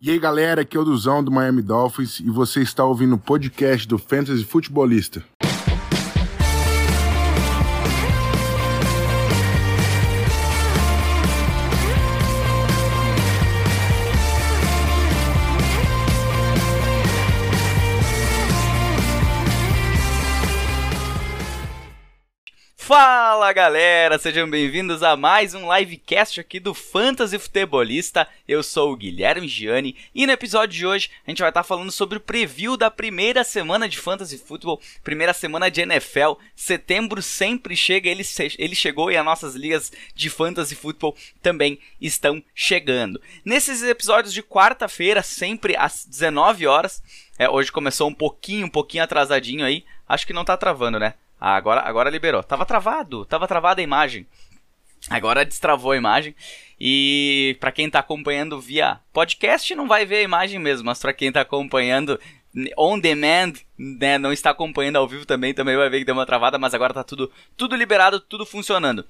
E aí galera, aqui é o Duzão do Miami Dolphins e você está ouvindo o podcast do Fantasy Futebolista. Fala galera, sejam bem-vindos a mais um livecast aqui do Fantasy Futebolista. Eu sou o Guilherme Gianni e no episódio de hoje a gente vai estar falando sobre o preview da primeira semana de Fantasy Football, primeira semana de NFL. Setembro sempre chega, ele, ele chegou e as nossas ligas de Fantasy Football também estão chegando. Nesses episódios de quarta-feira, sempre às 19 horas, é, hoje começou um pouquinho, um pouquinho atrasadinho aí, acho que não tá travando, né? Ah, agora, agora liberou. Tava travado, tava travada a imagem. Agora destravou a imagem. E para quem tá acompanhando via podcast não vai ver a imagem mesmo, mas para quem tá acompanhando on demand, né, não está acompanhando ao vivo também, também vai ver que deu uma travada, mas agora tá tudo tudo liberado, tudo funcionando.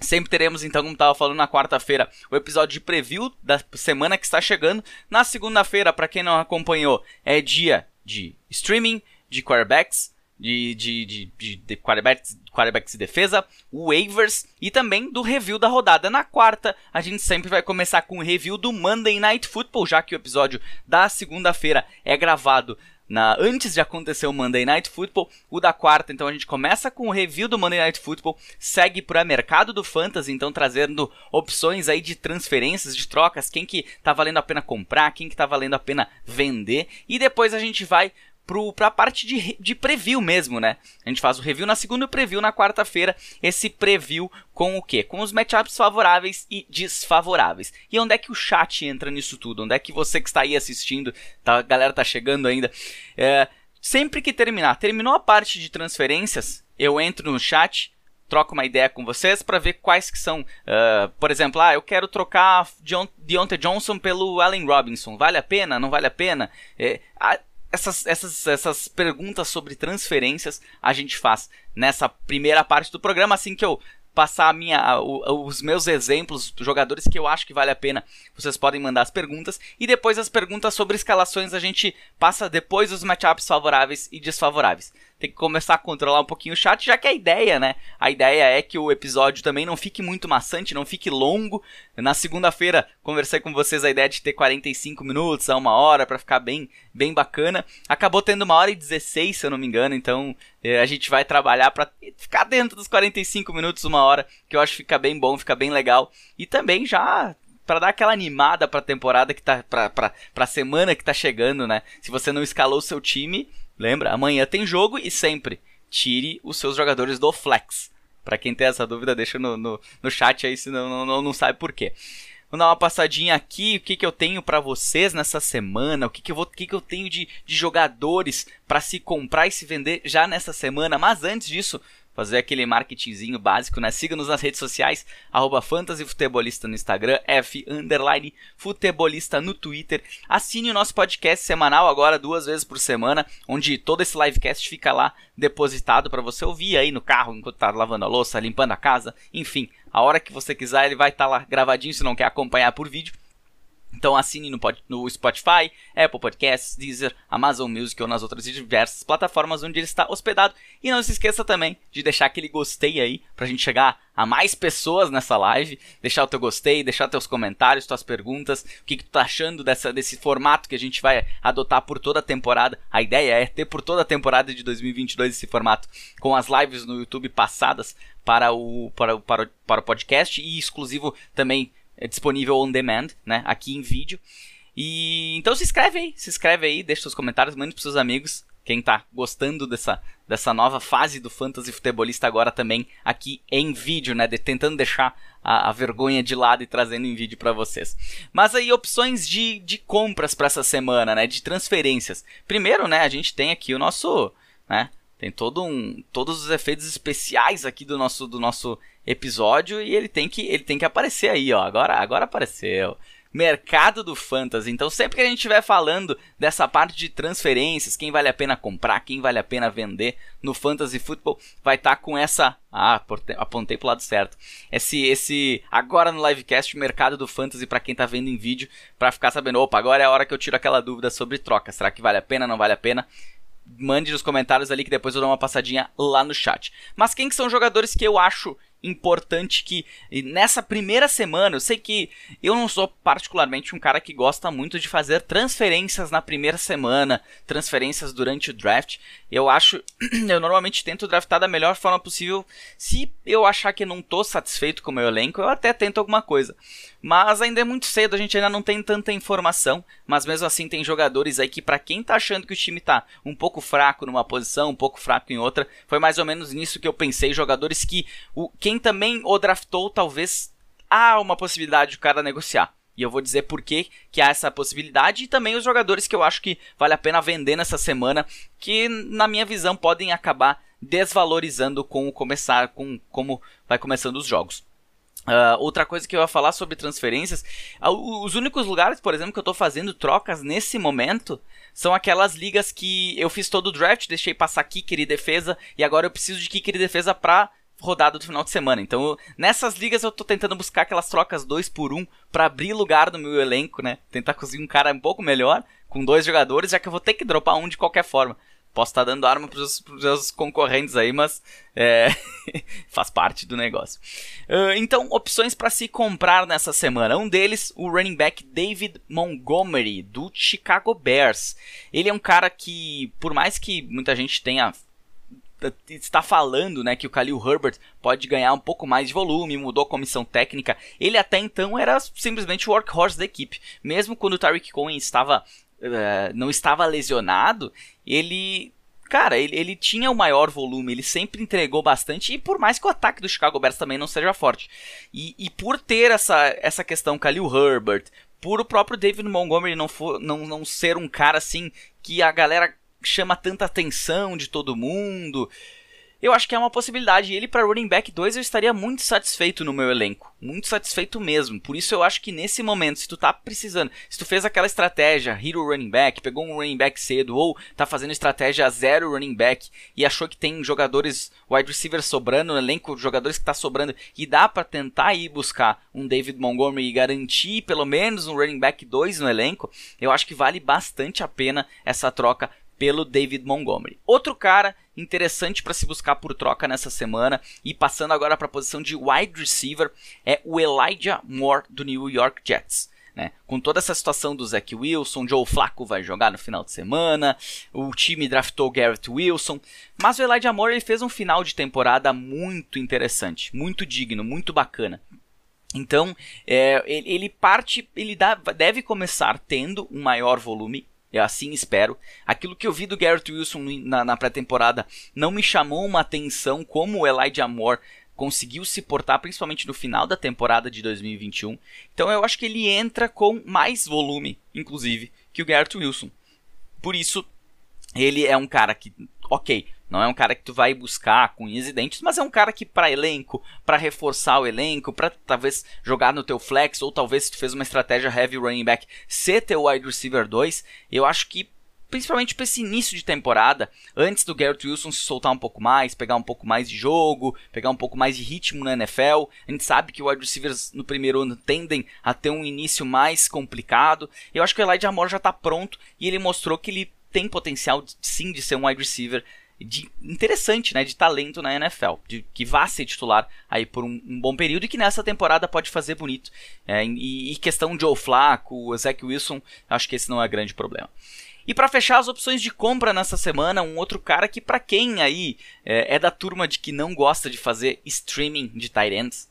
Sempre teremos, então, como estava falando na quarta-feira, o episódio de preview da semana que está chegando. Na segunda-feira, para quem não acompanhou, é dia de streaming, de quarterbacks, de, de, de, de, de quarterbacks, quarterbacks de defesa, waivers e também do review da rodada. Na quarta, a gente sempre vai começar com o review do Monday Night Football, já que o episódio da segunda-feira é gravado na, antes de acontecer o Monday Night Football, o da quarta, então a gente começa com o review do Monday Night Football, segue para o mercado do fantasy, então trazendo opções aí de transferências, de trocas, quem que tá valendo a pena comprar, quem que tá valendo a pena vender, e depois a gente vai para a parte de, de preview mesmo, né? A gente faz o review na segunda e o preview na quarta-feira. Esse preview com o quê? Com os matchups favoráveis e desfavoráveis. E onde é que o chat entra nisso tudo? Onde é que você que está aí assistindo, tá, a galera tá chegando ainda, é, sempre que terminar, terminou a parte de transferências, eu entro no chat, troco uma ideia com vocês para ver quais que são. Uh, por exemplo, ah, eu quero trocar Deontay Johnson pelo Allen Robinson. Vale a pena? Não vale a pena? É, essas, essas, essas perguntas sobre transferências a gente faz nessa primeira parte do programa, assim que eu passar a minha, os meus exemplos, jogadores que eu acho que vale a pena, vocês podem mandar as perguntas. E depois as perguntas sobre escalações a gente passa depois os matchups favoráveis e desfavoráveis tem que começar a controlar um pouquinho o chat, já que a ideia, né? A ideia é que o episódio também não fique muito maçante, não fique longo. Na segunda-feira, conversei com vocês a ideia de ter 45 minutos a uma hora para ficar bem, bem bacana. Acabou tendo uma hora e 16, se eu não me engano, então eh, a gente vai trabalhar para ficar dentro dos 45 minutos, uma hora, que eu acho que fica bem bom, fica bem legal. E também já para dar aquela animada para a temporada que tá para para semana que tá chegando, né? Se você não escalou o seu time, Lembra? Amanhã tem jogo e sempre tire os seus jogadores do flex. Para quem tem essa dúvida, deixa no, no, no chat aí se não, não, não sabe por quê. Vou dar uma passadinha aqui, o que, que eu tenho para vocês nessa semana, o que, que, eu, vou, o que, que eu tenho de, de jogadores para se comprar e se vender já nessa semana. Mas antes disso, fazer aquele marketingzinho básico, né? Siga-nos nas redes sociais, arroba fantasyfutebolista no Instagram, F underline futebolista no Twitter. Assine o nosso podcast semanal agora duas vezes por semana, onde todo esse livecast fica lá depositado para você ouvir aí no carro enquanto tá lavando a louça, limpando a casa, enfim, a hora que você quiser ele vai estar tá lá gravadinho se não quer acompanhar por vídeo. Então assine no, no, Spotify, Apple Podcasts, Deezer, Amazon Music ou nas outras diversas plataformas onde ele está hospedado. E não se esqueça também de deixar aquele gostei aí pra gente chegar a mais pessoas nessa live. Deixar o teu gostei, deixar teus comentários, tuas perguntas, o que, que tu tá achando dessa, desse formato que a gente vai adotar por toda a temporada. A ideia é ter por toda a temporada de 2022 esse formato com as lives no YouTube passadas para o, para, para, o, para o podcast e exclusivo também é disponível on demand, né? Aqui em vídeo. E então se inscreve aí, se inscreve aí, deixa seus comentários, mande pros seus amigos. Quem tá gostando dessa, dessa nova fase do fantasy futebolista agora também aqui em vídeo, né? De, tentando deixar a, a, vergonha de lado e trazendo em vídeo para vocês. Mas aí opções de, de compras para essa semana, né? De transferências. Primeiro, né? A gente tem aqui o nosso, né? Tem todo um, todos os efeitos especiais aqui do nosso, do nosso episódio e ele tem que, ele tem que aparecer aí, ó. Agora, agora apareceu. mercado do fantasy. Então, sempre que a gente estiver falando dessa parte de transferências, quem vale a pena comprar, quem vale a pena vender no fantasy football, vai estar tá com essa. Ah, apontei pro lado certo. Esse, esse agora no livecast, mercado do fantasy para quem tá vendo em vídeo, para ficar sabendo, opa, agora é a hora que eu tiro aquela dúvida sobre troca. Será que vale a pena, não vale a pena? Mande nos comentários ali que depois eu dou uma passadinha lá no chat. Mas quem que são jogadores que eu acho importante que nessa primeira semana, eu sei que eu não sou particularmente um cara que gosta muito de fazer transferências na primeira semana, transferências durante o draft. Eu acho, eu normalmente tento draftar da melhor forma possível. Se eu achar que não tô satisfeito com o meu elenco, eu até tento alguma coisa. Mas ainda é muito cedo, a gente ainda não tem tanta informação, mas mesmo assim tem jogadores aí que para quem tá achando que o time tá um pouco fraco numa posição, um pouco fraco em outra, foi mais ou menos nisso que eu pensei, jogadores que o quem também o draftou talvez há uma possibilidade de o cara negociar. E eu vou dizer por que, que há essa possibilidade e também os jogadores que eu acho que vale a pena vender nessa semana, que na minha visão podem acabar desvalorizando com o começar com como vai começando os jogos. Uh, outra coisa que eu ia falar sobre transferências, os únicos lugares, por exemplo, que eu estou fazendo trocas nesse momento são aquelas ligas que eu fiz todo o draft, deixei passar kicker e defesa e agora eu preciso de kicker e defesa para rodada do final de semana. Então, nessas ligas eu estou tentando buscar aquelas trocas 2 por 1 um, para abrir lugar no meu elenco, né? Tentar conseguir um cara um pouco melhor com dois jogadores, já que eu vou ter que dropar um de qualquer forma. Posso estar tá dando arma para os meus concorrentes aí, mas é, faz parte do negócio. Uh, então, opções para se comprar nessa semana. Um deles, o running back David Montgomery, do Chicago Bears. Ele é um cara que, por mais que muita gente tenha está falando né, que o Khalil Herbert pode ganhar um pouco mais de volume, mudou a comissão técnica. Ele até então era simplesmente o workhorse da equipe. Mesmo quando o Tariq Cohen estava uh, não estava lesionado, ele cara, ele, ele tinha o maior volume, ele sempre entregou bastante, e por mais que o ataque do Chicago Bears também não seja forte. E, e por ter essa, essa questão Khalil Herbert, por o próprio David Montgomery não, for, não, não ser um cara assim que a galera chama tanta atenção de todo mundo eu acho que é uma possibilidade. Ele para running back 2 eu estaria muito satisfeito no meu elenco, muito satisfeito mesmo. Por isso eu acho que nesse momento, se tu tá precisando, se tu fez aquela estratégia hero running back, pegou um running back cedo ou tá fazendo estratégia zero running back e achou que tem jogadores wide receiver sobrando no elenco, jogadores que tá sobrando e dá para tentar ir buscar um David Montgomery e garantir pelo menos um running back 2 no elenco, eu acho que vale bastante a pena essa troca pelo David Montgomery. Outro cara interessante para se buscar por troca nessa semana e passando agora para a posição de wide receiver é o Elijah Moore do New York Jets. Né? Com toda essa situação do Zach Wilson, Joe Flacco vai jogar no final de semana, o time draftou Garrett Wilson, mas o Elijah Moore ele fez um final de temporada muito interessante, muito digno, muito bacana. Então, é, ele, parte, ele dá, deve começar tendo um maior volume eu assim espero. Aquilo que eu vi do Garrett Wilson na, na pré-temporada não me chamou uma atenção como o Elijah Moore conseguiu se portar, principalmente no final da temporada de 2021. Então eu acho que ele entra com mais volume, inclusive, que o Garrett Wilson. Por isso, ele é um cara que, ok, não é um cara que tu vai buscar com unhas e dentes, mas é um cara que para elenco, para reforçar o elenco, para talvez jogar no teu flex ou talvez se tu fez uma estratégia heavy running back, ser teu wide receiver 2, eu acho que principalmente para esse início de temporada, antes do Garrett Wilson se soltar um pouco mais, pegar um pouco mais de jogo, pegar um pouco mais de ritmo na NFL. A gente sabe que wide receivers no primeiro ano tendem a ter um início mais complicado. Eu acho que o Elijah Moore já está pronto e ele mostrou que ele tem potencial sim de ser um wide receiver de interessante, né, de talento na NFL, de que vá ser titular aí por um, um bom período e que nessa temporada pode fazer bonito. É, e, e, questão de Joe Flacco, Zach Wilson, acho que esse não é grande problema. E para fechar as opções de compra nessa semana, um outro cara que para quem aí é, é, da turma de que não gosta de fazer streaming de tight ends,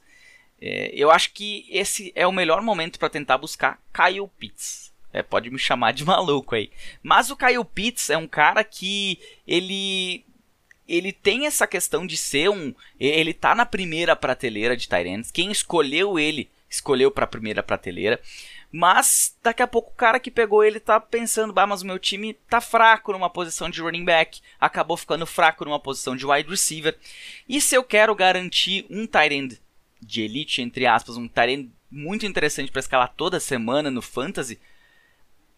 é, eu acho que esse é o melhor momento para tentar buscar Kyle Pitts. É, pode me chamar de maluco aí. Mas o Kyle Pitts é um cara que ele ele tem essa questão de ser um, ele tá na primeira prateleira de Tyrants. Quem escolheu ele, escolheu para a primeira prateleira. Mas daqui a pouco o cara que pegou ele tá pensando, bah, mas o meu time tá fraco numa posição de running back, acabou ficando fraco numa posição de wide receiver. E se eu quero garantir um tight end de elite, entre aspas, um tight end muito interessante para escalar toda semana no Fantasy.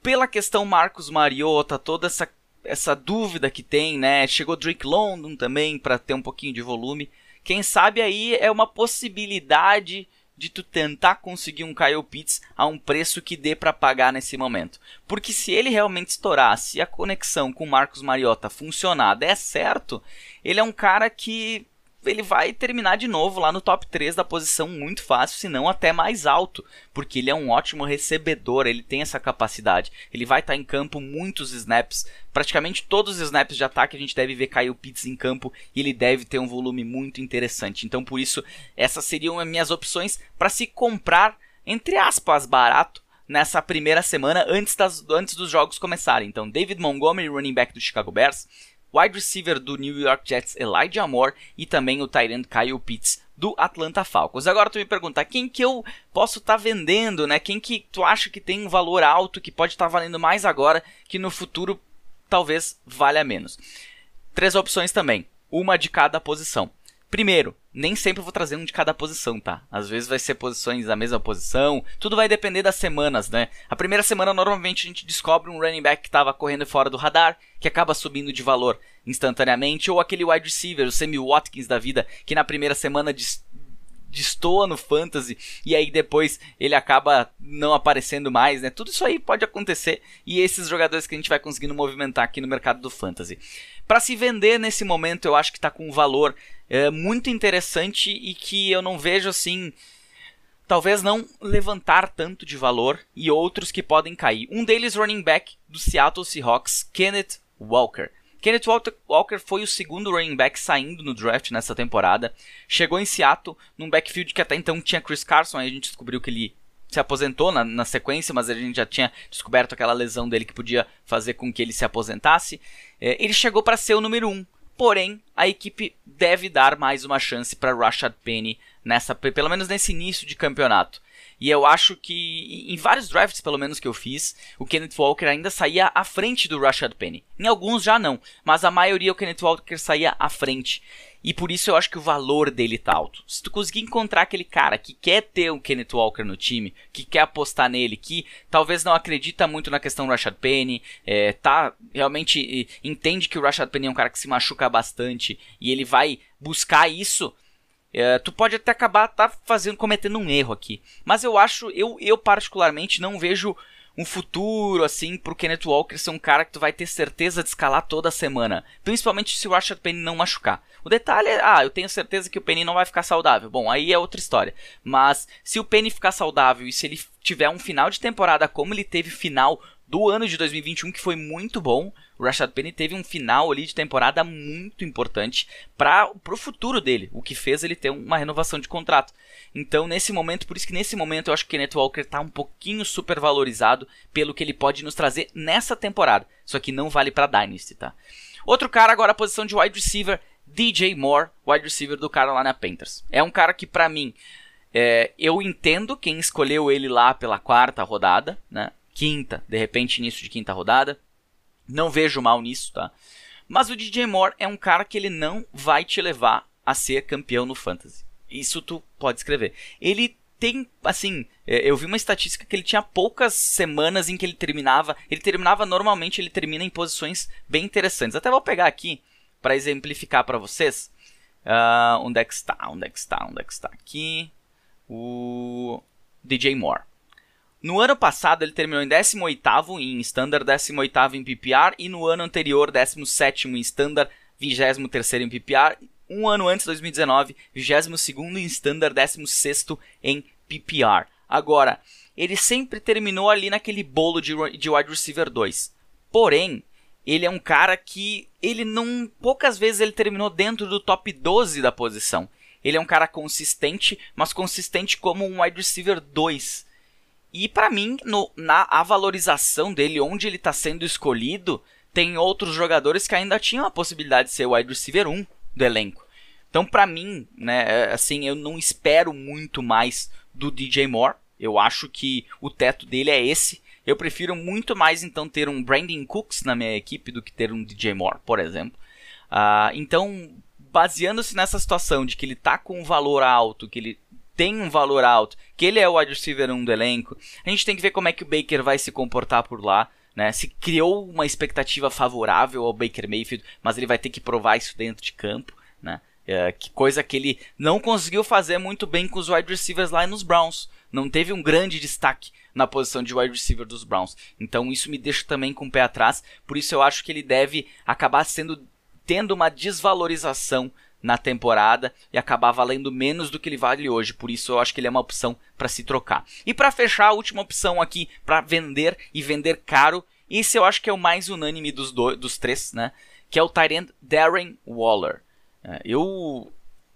Pela questão Marcos Mariota, toda essa, essa dúvida que tem, né? Chegou Drake London também para ter um pouquinho de volume. Quem sabe aí é uma possibilidade de tu tentar conseguir um Kyle Pitts a um preço que dê para pagar nesse momento. Porque se ele realmente estourar, se a conexão com o Marcos Mariota funcionar, der certo, ele é um cara que ele vai terminar de novo lá no top 3 da posição muito fácil, se não até mais alto, porque ele é um ótimo recebedor, ele tem essa capacidade. Ele vai estar tá em campo muitos snaps, praticamente todos os snaps de ataque a gente deve ver Kyle Pitts em campo e ele deve ter um volume muito interessante. Então por isso, essas seriam as minhas opções para se comprar entre aspas barato nessa primeira semana antes, das, antes dos jogos começarem. Então, David Montgomery, running back do Chicago Bears, wide receiver do New York Jets Elijah Moore e também o Tyrant Kyle Pitts do Atlanta Falcons. Agora tu me pergunta, quem que eu posso estar tá vendendo, né? Quem que tu acha que tem um valor alto, que pode estar tá valendo mais agora, que no futuro talvez valha menos? Três opções também, uma de cada posição. Primeiro, nem sempre vou trazer um de cada posição, tá? Às vezes vai ser posições da mesma posição, tudo vai depender das semanas, né? A primeira semana normalmente a gente descobre um running back que estava correndo fora do radar, que acaba subindo de valor instantaneamente, ou aquele wide receiver, o Sammy Watkins da vida, que na primeira semana destoa no fantasy e aí depois ele acaba não aparecendo mais, né? Tudo isso aí pode acontecer e esses jogadores que a gente vai conseguindo movimentar aqui no mercado do fantasy. Para se vender nesse momento, eu acho que está com um valor é, muito interessante e que eu não vejo assim talvez não levantar tanto de valor e outros que podem cair. Um deles running back do Seattle Seahawks, Kenneth Walker. Kenneth Walker foi o segundo running back saindo no draft nessa temporada. Chegou em Seattle num backfield que até então tinha Chris Carson, aí a gente descobriu que ele se aposentou na, na, sequência, mas a gente já tinha descoberto aquela lesão dele que podia fazer com que ele se aposentasse. É, ele chegou para ser o número 1, um, porém a equipe deve dar mais uma chance para Rashad Penny nessa, pelo menos nesse início de campeonato. E eu acho que em vários drafts, pelo menos que eu fiz, o Kenneth Walker ainda saía à frente do Rashad Penny. Em alguns já não, mas a maioria o Kenneth Walker saía à frente. E por isso eu acho que o valor dele tá alto. Se tu conseguir encontrar aquele cara que quer ter o Kenneth Walker no time, que quer apostar nele, que talvez não acredita muito na questão do Rashad Penny, é, tá realmente entende que o Rashad Penny é um cara que se machuca bastante e ele vai buscar isso é, tu pode até acabar tá fazendo cometendo um erro aqui, mas eu acho, eu, eu particularmente não vejo um futuro assim pro Kenneth Walker ser um cara que tu vai ter certeza de escalar toda semana, principalmente se o Rashad Penny não machucar. O detalhe é, ah, eu tenho certeza que o Penny não vai ficar saudável. Bom, aí é outra história. Mas se o Penny ficar saudável e se ele tiver um final de temporada como ele teve final do ano de 2021, que foi muito bom. O Rashad Penny teve um final ali de temporada muito importante para o futuro dele, o que fez ele ter uma renovação de contrato. Então, nesse momento, por isso que nesse momento eu acho que o Kenneth Walker está um pouquinho supervalorizado pelo que ele pode nos trazer nessa temporada. Só que não vale para Dynasty, tá? Outro cara agora a posição de wide receiver, DJ Moore, wide receiver do Carolina Panthers. É um cara que para mim é, eu entendo quem escolheu ele lá pela quarta rodada, né? quinta, de repente início de quinta rodada. Não vejo mal nisso, tá? Mas o DJ Moore é um cara que ele não vai te levar a ser campeão no fantasy. Isso tu pode escrever. Ele tem, assim, é, eu vi uma estatística que ele tinha poucas semanas em que ele terminava. Ele terminava normalmente, ele termina em posições bem interessantes. Até vou pegar aqui para exemplificar para vocês. Uh, onde é que está? Onde é que está? Onde é que está? Aqui. O DJ Moore. No ano passado ele terminou em 18º em Standard, 18º em PPR e no ano anterior 17º em Standard, 23º em PPR. Um ano antes, 2019, 22º em Standard, 16º em PPR. Agora, ele sempre terminou ali naquele bolo de, de wide receiver 2. Porém, ele é um cara que ele não poucas vezes ele terminou dentro do top 12 da posição. Ele é um cara consistente, mas consistente como um wide receiver 2. E para mim, no, na a valorização dele, onde ele está sendo escolhido, tem outros jogadores que ainda tinham a possibilidade de ser o wide receiver 1 do elenco. Então, para mim, né, é, assim, eu não espero muito mais do DJ Moore. Eu acho que o teto dele é esse. Eu prefiro muito mais então ter um Brandon Cooks na minha equipe do que ter um DJ Moore, por exemplo. Uh, então, baseando-se nessa situação de que ele está com um valor alto, que ele tem um valor alto, que ele é o wide receiver 1 do elenco. A gente tem que ver como é que o Baker vai se comportar por lá. Né? Se criou uma expectativa favorável ao Baker Mayfield, mas ele vai ter que provar isso dentro de campo. Né? É, que coisa que ele não conseguiu fazer muito bem com os wide receivers lá nos Browns. Não teve um grande destaque na posição de wide receiver dos Browns. Então isso me deixa também com o pé atrás. Por isso eu acho que ele deve acabar sendo tendo uma desvalorização na temporada e acabar valendo menos do que ele vale hoje. Por isso eu acho que ele é uma opção para se trocar. E para fechar, a última opção aqui para vender e vender caro. Esse eu acho que é o mais unânime dos, dois, dos três, né? Que é o Tyrant Darren Waller. É, eu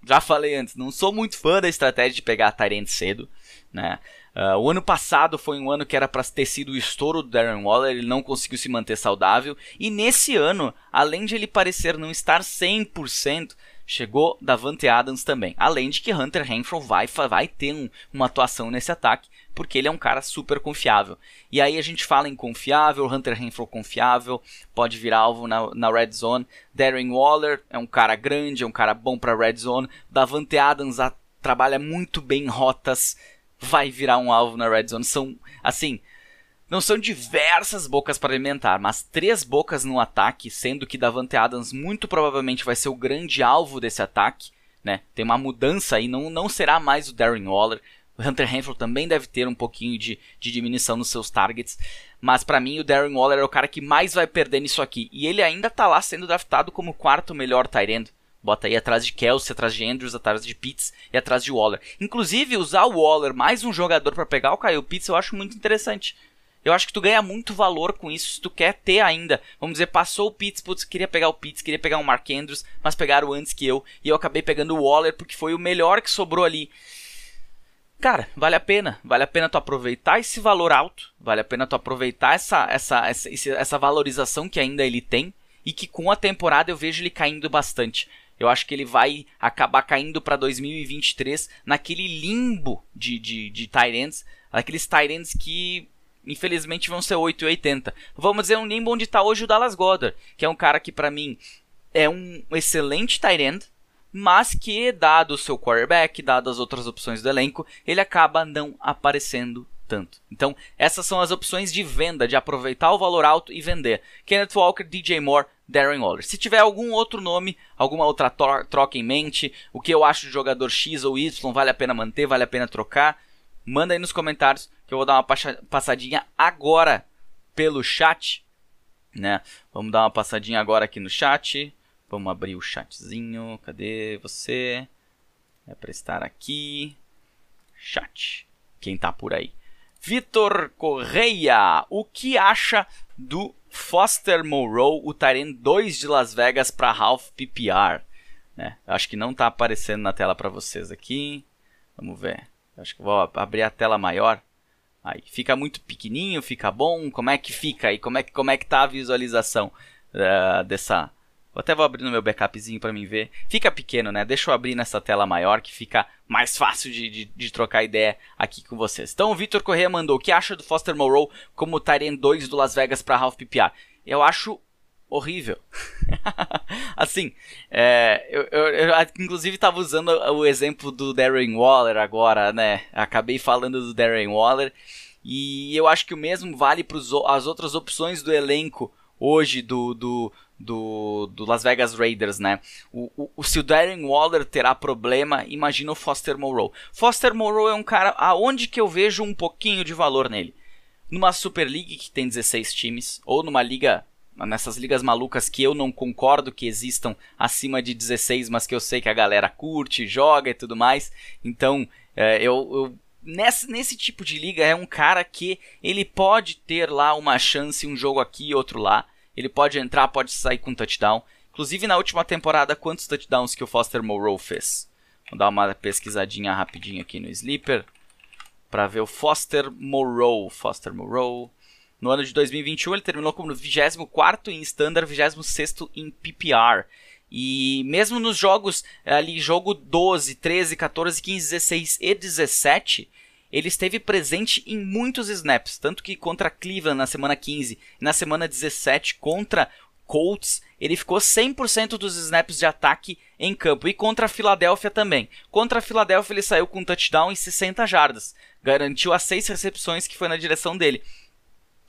já falei antes, não sou muito fã da estratégia de pegar Tyrant cedo, né? Uh, o ano passado foi um ano que era para ter sido o estouro do Darren Waller, ele não conseguiu se manter saudável. E nesse ano, além de ele parecer não estar 100%, chegou Davante Adams também. Além de que Hunter Renfrow vai, vai ter um, uma atuação nesse ataque, porque ele é um cara super confiável. E aí a gente fala em confiável, Hunter Renfrow confiável, pode virar alvo na, na red zone. Darren Waller é um cara grande, é um cara bom para red zone. Davante Adams a, trabalha muito bem em rotas, vai virar um alvo na red zone. São, assim, não são diversas bocas para alimentar, mas três bocas no ataque, sendo que Davante Adams muito provavelmente vai ser o grande alvo desse ataque. Né? Tem uma mudança aí, não, não será mais o Darren Waller. O Hunter Renfrew também deve ter um pouquinho de, de diminuição nos seus targets. Mas para mim o Darren Waller é o cara que mais vai perder nisso aqui. E ele ainda tá lá sendo draftado como quarto melhor Tyrant. Bota aí atrás de Kelsey, atrás de Andrews, atrás de Pitts e atrás de Waller. Inclusive, usar o Waller mais um jogador para pegar o Kyle Pitts eu acho muito interessante. Eu acho que tu ganha muito valor com isso se tu quer ter ainda. Vamos dizer, passou o Pitts, putz, queria pegar o Pitts, queria pegar o Mark Andrews, mas pegaram antes que eu. E eu acabei pegando o Waller porque foi o melhor que sobrou ali. Cara, vale a pena. Vale a pena tu aproveitar esse valor alto. Vale a pena tu aproveitar essa, essa, essa, essa valorização que ainda ele tem. E que com a temporada eu vejo ele caindo bastante. Eu acho que ele vai acabar caindo para 2023 naquele limbo de, de, de Tyrants. Aqueles Tyrants que infelizmente vão ser 8,80. Vamos dizer um limbo onde está hoje o Dallas Goddard, que é um cara que para mim é um excelente tight end, mas que dado o seu quarterback, dado as outras opções do elenco, ele acaba não aparecendo tanto. Então, essas são as opções de venda, de aproveitar o valor alto e vender. Kenneth Walker, DJ Moore, Darren Waller. Se tiver algum outro nome, alguma outra troca em mente, o que eu acho de jogador X ou Y vale a pena manter, vale a pena trocar, manda aí nos comentários que eu vou dar uma passadinha agora pelo chat, né? Vamos dar uma passadinha agora aqui no chat. Vamos abrir o chatzinho. Cadê você? É para estar aqui. Chat. Quem tá por aí? Vitor Correia, o que acha do Foster Moreau, o Tyrant 2 de Las Vegas para Half PPR? Né? Acho que não tá aparecendo na tela para vocês aqui. Vamos ver. Acho que vou abrir a tela maior. Aí fica muito pequenininho, fica bom. Como é que fica aí? Como é que como é que tá a visualização uh, dessa? Até vou abrir no meu backupzinho para mim ver. Fica pequeno, né? Deixa eu abrir nessa tela maior que fica mais fácil de, de, de trocar ideia aqui com vocês. Então o Vitor Corrêa mandou: "O que acha do Foster Moreau como Tyrant 2 do Las Vegas para Half PPR?" Eu acho horrível. assim, é, eu, eu, eu, inclusive estava usando o exemplo do Darren Waller agora, né? Acabei falando do Darren Waller. E eu acho que o mesmo vale para as outras opções do elenco hoje do, do, do, do Las Vegas Raiders, né? O, o, se o Darren Waller terá problema, imagina o Foster Moreau. Foster Moreau é um cara aonde que eu vejo um pouquinho de valor nele. Numa Super League que tem 16 times, ou numa liga nessas ligas malucas que eu não concordo que existam acima de 16, mas que eu sei que a galera curte, joga e tudo mais. Então, é, eu, eu nesse, nesse tipo de liga é um cara que ele pode ter lá uma chance, um jogo aqui e outro lá. Ele pode entrar, pode sair com touchdown. Inclusive na última temporada, quantos touchdowns que o Foster Moreau fez? Vou dar uma pesquisadinha rapidinho aqui no Sleeper para ver o Foster Moreau. Foster Moreau. No ano de 2021 ele terminou como 24 em Standard, 26 em PPR. E mesmo nos jogos ali, jogo 12, 13, 14, 15, 16 e 17, ele esteve presente em muitos snaps, tanto que contra Cleveland na semana 15 e na semana 17 contra Colts, ele ficou 100% dos snaps de ataque em campo. E contra a Filadélfia também. Contra a Filadélfia ele saiu com um touchdown em 60 jardas. Garantiu as seis recepções que foi na direção dele.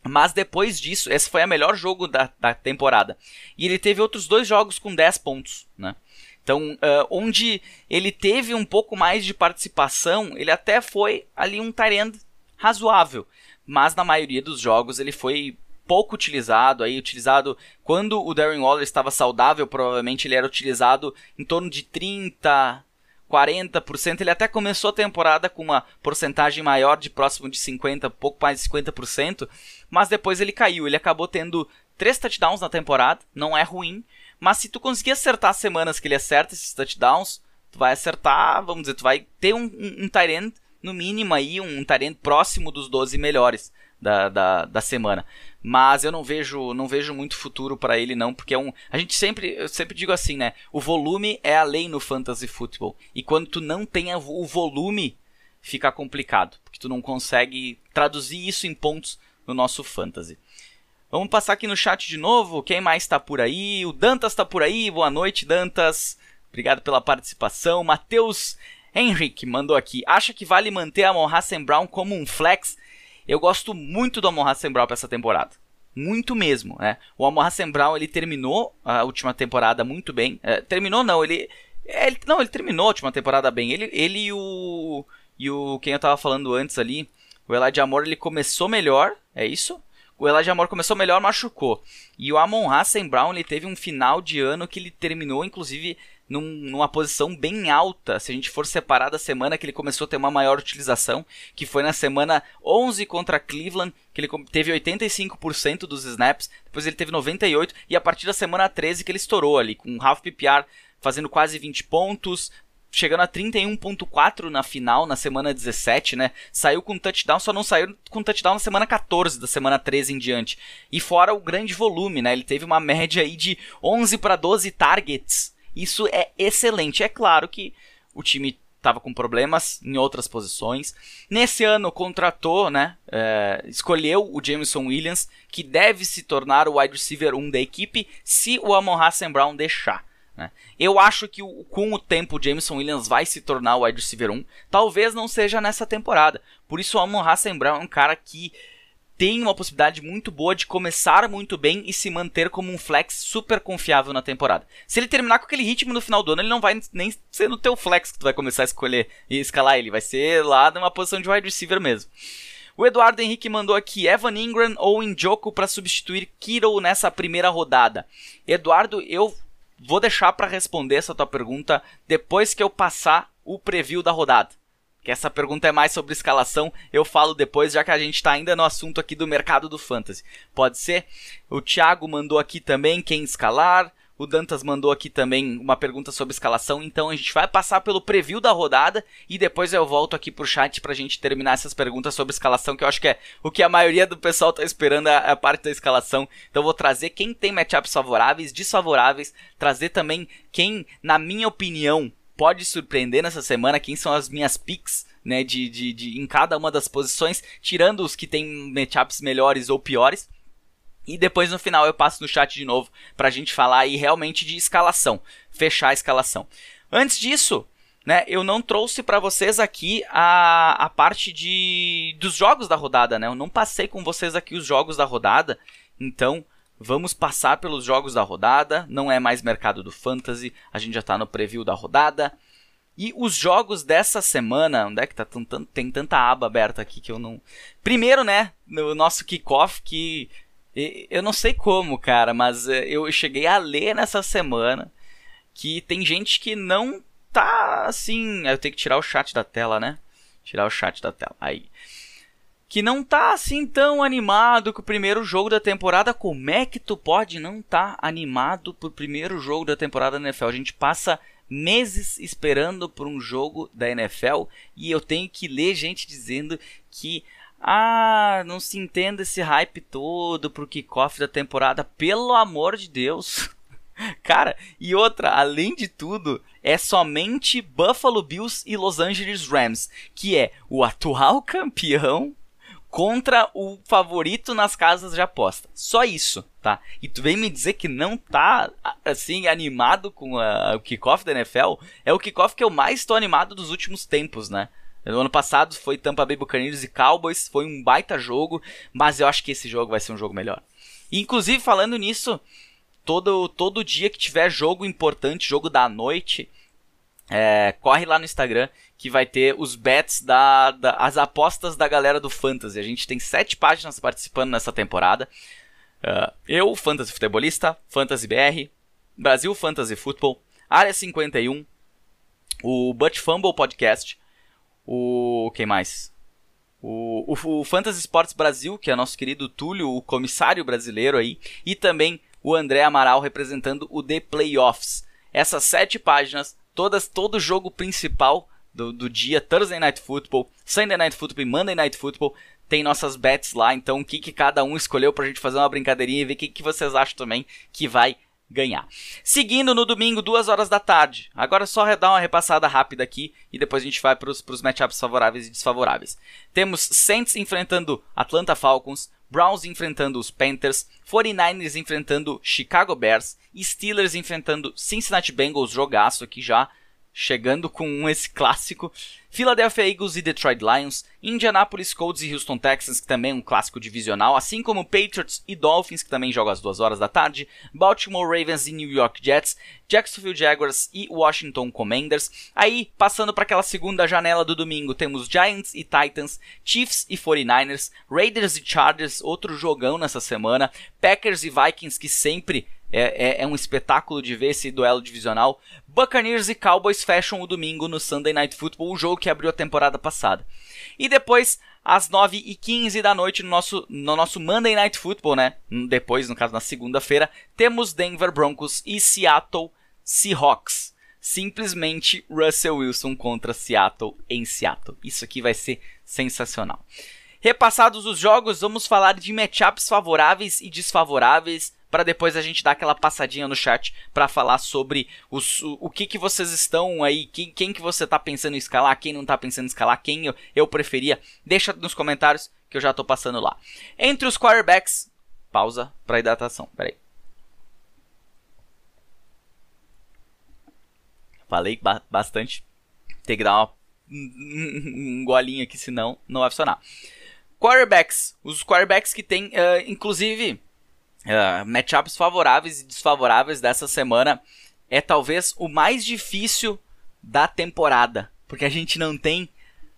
Mas depois disso, esse foi o melhor jogo da, da temporada. E ele teve outros dois jogos com 10 pontos, né? Então, uh, onde ele teve um pouco mais de participação, ele até foi ali um tarend razoável. Mas na maioria dos jogos ele foi pouco utilizado, aí utilizado quando o Darren Waller estava saudável, provavelmente ele era utilizado em torno de 30, 40%. Ele até começou a temporada com uma porcentagem maior, de próximo de 50, pouco mais de 50%, mas depois ele caiu. Ele acabou tendo três touchdowns na temporada, não é ruim, mas se tu conseguir acertar as semanas que ele acerta esses touchdowns, tu vai acertar, vamos dizer, tu vai ter um, um, um no mínimo aí, um end próximo dos 12 melhores da, da, da semana. Mas eu não vejo, não vejo muito futuro para ele não, porque é um, a gente sempre, eu sempre digo assim, né? O volume é a lei no fantasy football. E quando tu não tem o volume, fica complicado, porque tu não consegue traduzir isso em pontos no nosso fantasy. Vamos passar aqui no chat de novo. Quem mais está por aí? O Dantas está por aí. Boa noite, Dantas. Obrigado pela participação. Matheus Henrique mandou aqui. Acha que vale manter a Mon Brown como um flex eu gosto muito do Amon Hassan para essa temporada. Muito mesmo, né? O Amon Hassan ele terminou a última temporada muito bem. É, terminou não, ele, é, ele... Não, ele terminou a última temporada bem. Ele, ele e o... E o... Quem eu tava falando antes ali... O Elijah Amor, ele começou melhor, é isso? O Elijah Amor começou melhor, machucou. E o Amon Hassan Brown, ele teve um final de ano que ele terminou, inclusive num, numa posição bem alta, se a gente for separar da semana que ele começou a ter uma maior utilização, que foi na semana 11 contra Cleveland, que ele teve 85% dos snaps, depois ele teve 98 e a partir da semana 13 que ele estourou ali com half PPR fazendo quase 20 pontos, chegando a 31.4 na final, na semana 17, né? Saiu com touchdown, só não saiu com touchdown na semana 14, da semana 13 em diante. E fora o grande volume, né? Ele teve uma média aí de 11 para 12 targets isso é excelente. É claro que o time estava com problemas em outras posições. Nesse ano contratou, né? É, escolheu o Jameson Williams, que deve se tornar o wide receiver 1 da equipe se o Amon Hassan Brown deixar. Né? Eu acho que o, com o tempo o Jameson Williams vai se tornar o wide receiver 1. Talvez não seja nessa temporada. Por isso o Amon Hassan Brown é um cara que tem uma possibilidade muito boa de começar muito bem e se manter como um flex super confiável na temporada. Se ele terminar com aquele ritmo no final do ano, ele não vai nem ser no teu flex que tu vai começar a escolher e escalar ele, vai ser lá numa posição de wide receiver mesmo. O Eduardo Henrique mandou aqui Evan Ingram ou Njoku para substituir Kiro nessa primeira rodada. Eduardo, eu vou deixar para responder essa tua pergunta depois que eu passar o preview da rodada que essa pergunta é mais sobre escalação, eu falo depois, já que a gente está ainda no assunto aqui do mercado do fantasy. Pode ser? O Thiago mandou aqui também quem escalar. O Dantas mandou aqui também uma pergunta sobre escalação, então a gente vai passar pelo preview da rodada e depois eu volto aqui pro chat pra gente terminar essas perguntas sobre escalação, que eu acho que é o que a maioria do pessoal tá esperando a, a parte da escalação. Então vou trazer quem tem matchups favoráveis, desfavoráveis, trazer também quem, na minha opinião, pode surpreender nessa semana, quem são as minhas picks, né, de, de, de em cada uma das posições, tirando os que tem matchups melhores ou piores. E depois no final eu passo no chat de novo pra gente falar aí realmente de escalação, fechar a escalação. Antes disso, né, eu não trouxe para vocês aqui a, a parte de dos jogos da rodada, né? Eu não passei com vocês aqui os jogos da rodada. Então, Vamos passar pelos jogos da rodada, não é mais mercado do fantasy, a gente já está no preview da rodada. E os jogos dessa semana, onde é que tá tem tanta aba aberta aqui que eu não. Primeiro, né, no nosso kickoff que eu não sei como, cara, mas eh, eu cheguei a ler nessa semana que tem gente que não tá assim, eu tenho que tirar o chat da tela, né? Tirar o chat da tela. Aí que não tá assim tão animado com o primeiro jogo da temporada. Como é que tu pode não tá animado pro primeiro jogo da temporada da NFL? A gente passa meses esperando por um jogo da NFL e eu tenho que ler gente dizendo que ah, não se entenda esse hype todo pro kickoff da temporada, pelo amor de Deus. Cara, e outra, além de tudo, é somente Buffalo Bills e Los Angeles Rams, que é o atual campeão contra o favorito nas casas de aposta. Só isso, tá? E tu vem me dizer que não tá, assim, animado com a, o kickoff da NFL? É o kickoff que eu mais estou animado dos últimos tempos, né? No ano passado foi Tampa Bay Buccaneers e Cowboys, foi um baita jogo, mas eu acho que esse jogo vai ser um jogo melhor. Inclusive, falando nisso, todo, todo dia que tiver jogo importante, jogo da noite, é, corre lá no Instagram que vai ter os bets da, da, as apostas da galera do Fantasy. A gente tem sete páginas participando nessa temporada. Uh, eu, Fantasy Futebolista, Fantasy BR, Brasil Fantasy Football, Área 51, o But Fumble Podcast, o. quem mais? O, o, o, Fantasy Sports Brasil, que é nosso querido Túlio, o comissário brasileiro aí, e também o André Amaral representando o The Playoffs. Essas sete páginas todas, todo jogo principal do, do dia, Thursday Night Football, Sunday Night Football e Monday Night Football, tem nossas bets lá, então o que, que cada um escolheu pra gente fazer uma brincadeirinha e ver o que, que vocês acham também que vai ganhar. Seguindo no domingo, duas horas da tarde. Agora só dar uma repassada rápida aqui e depois a gente vai para os matchups favoráveis e desfavoráveis. Temos Saints enfrentando Atlanta Falcons, Browns enfrentando os Panthers, 49ers enfrentando Chicago Bears, Steelers enfrentando Cincinnati Bengals, jogaço aqui já, chegando com esse clássico. Philadelphia Eagles e Detroit Lions, Indianapolis Colts e Houston Texans, que também é um clássico divisional, assim como Patriots e Dolphins, que também jogam às 2 horas da tarde, Baltimore Ravens e New York Jets, Jacksonville Jaguars e Washington Commanders. Aí, passando para aquela segunda janela do domingo, temos Giants e Titans, Chiefs e 49ers, Raiders e Chargers, outro jogão nessa semana, Packers e Vikings, que sempre é, é, é, um espetáculo de ver esse duelo divisional. Buccaneers e Cowboys fecham o domingo no Sunday Night Football, o jogo que abriu a temporada passada. E depois, às 9h15 da noite, no nosso, no nosso Monday Night Football, né? Depois, no caso, na segunda-feira, temos Denver Broncos e Seattle Seahawks. Simplesmente Russell Wilson contra Seattle em Seattle. Isso aqui vai ser sensacional. Repassados os jogos, vamos falar de matchups favoráveis e desfavoráveis para depois a gente dar aquela passadinha no chat para falar sobre os, o, o, que que vocês estão aí, quem, quem que você tá pensando em escalar, quem não tá pensando em escalar, quem eu, eu preferia. Deixa nos comentários que eu já tô passando lá. Entre os quarterbacks, pausa para hidratação, peraí. Falei ba bastante, tem que dar uma, um, um golinho aqui, senão não vai funcionar. Quarterbacks, os quarterbacks que tem, uh, inclusive, uh, matchups favoráveis e desfavoráveis dessa semana é talvez o mais difícil da temporada, porque a gente não tem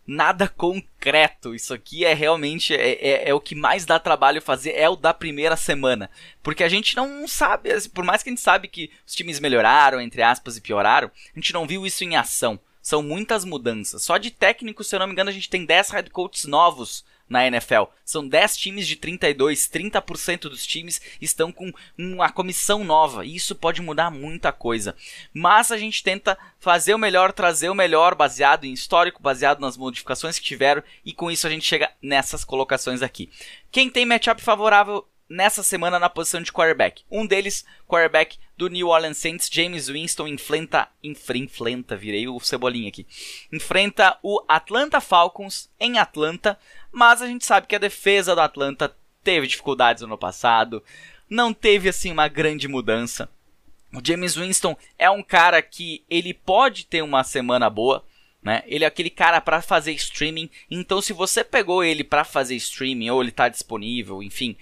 nada concreto. Isso aqui é realmente é, é, é, o que mais dá trabalho fazer é o da primeira semana, porque a gente não sabe, assim, por mais que a gente sabe que os times melhoraram entre aspas e pioraram, a gente não viu isso em ação. São muitas mudanças. Só de técnico, se eu não me engano, a gente tem 10 head coaches novos na NFL. São 10 times de 32, 30% dos times estão com uma comissão nova e isso pode mudar muita coisa. Mas a gente tenta fazer o melhor, trazer o melhor baseado em histórico, baseado nas modificações que tiveram e com isso a gente chega nessas colocações aqui. Quem tem matchup favorável nessa semana na posição de quarterback. Um deles, quarterback do New Orleans Saints, James Winston, enfrenta, enfrenta, virei o cebolinha aqui, enfrenta o Atlanta Falcons em Atlanta, mas a gente sabe que a defesa do Atlanta teve dificuldades no ano passado, não teve assim uma grande mudança. O James Winston é um cara que ele pode ter uma semana boa, né? Ele é aquele cara para fazer streaming. Então, se você pegou ele para fazer streaming ou ele está disponível, enfim,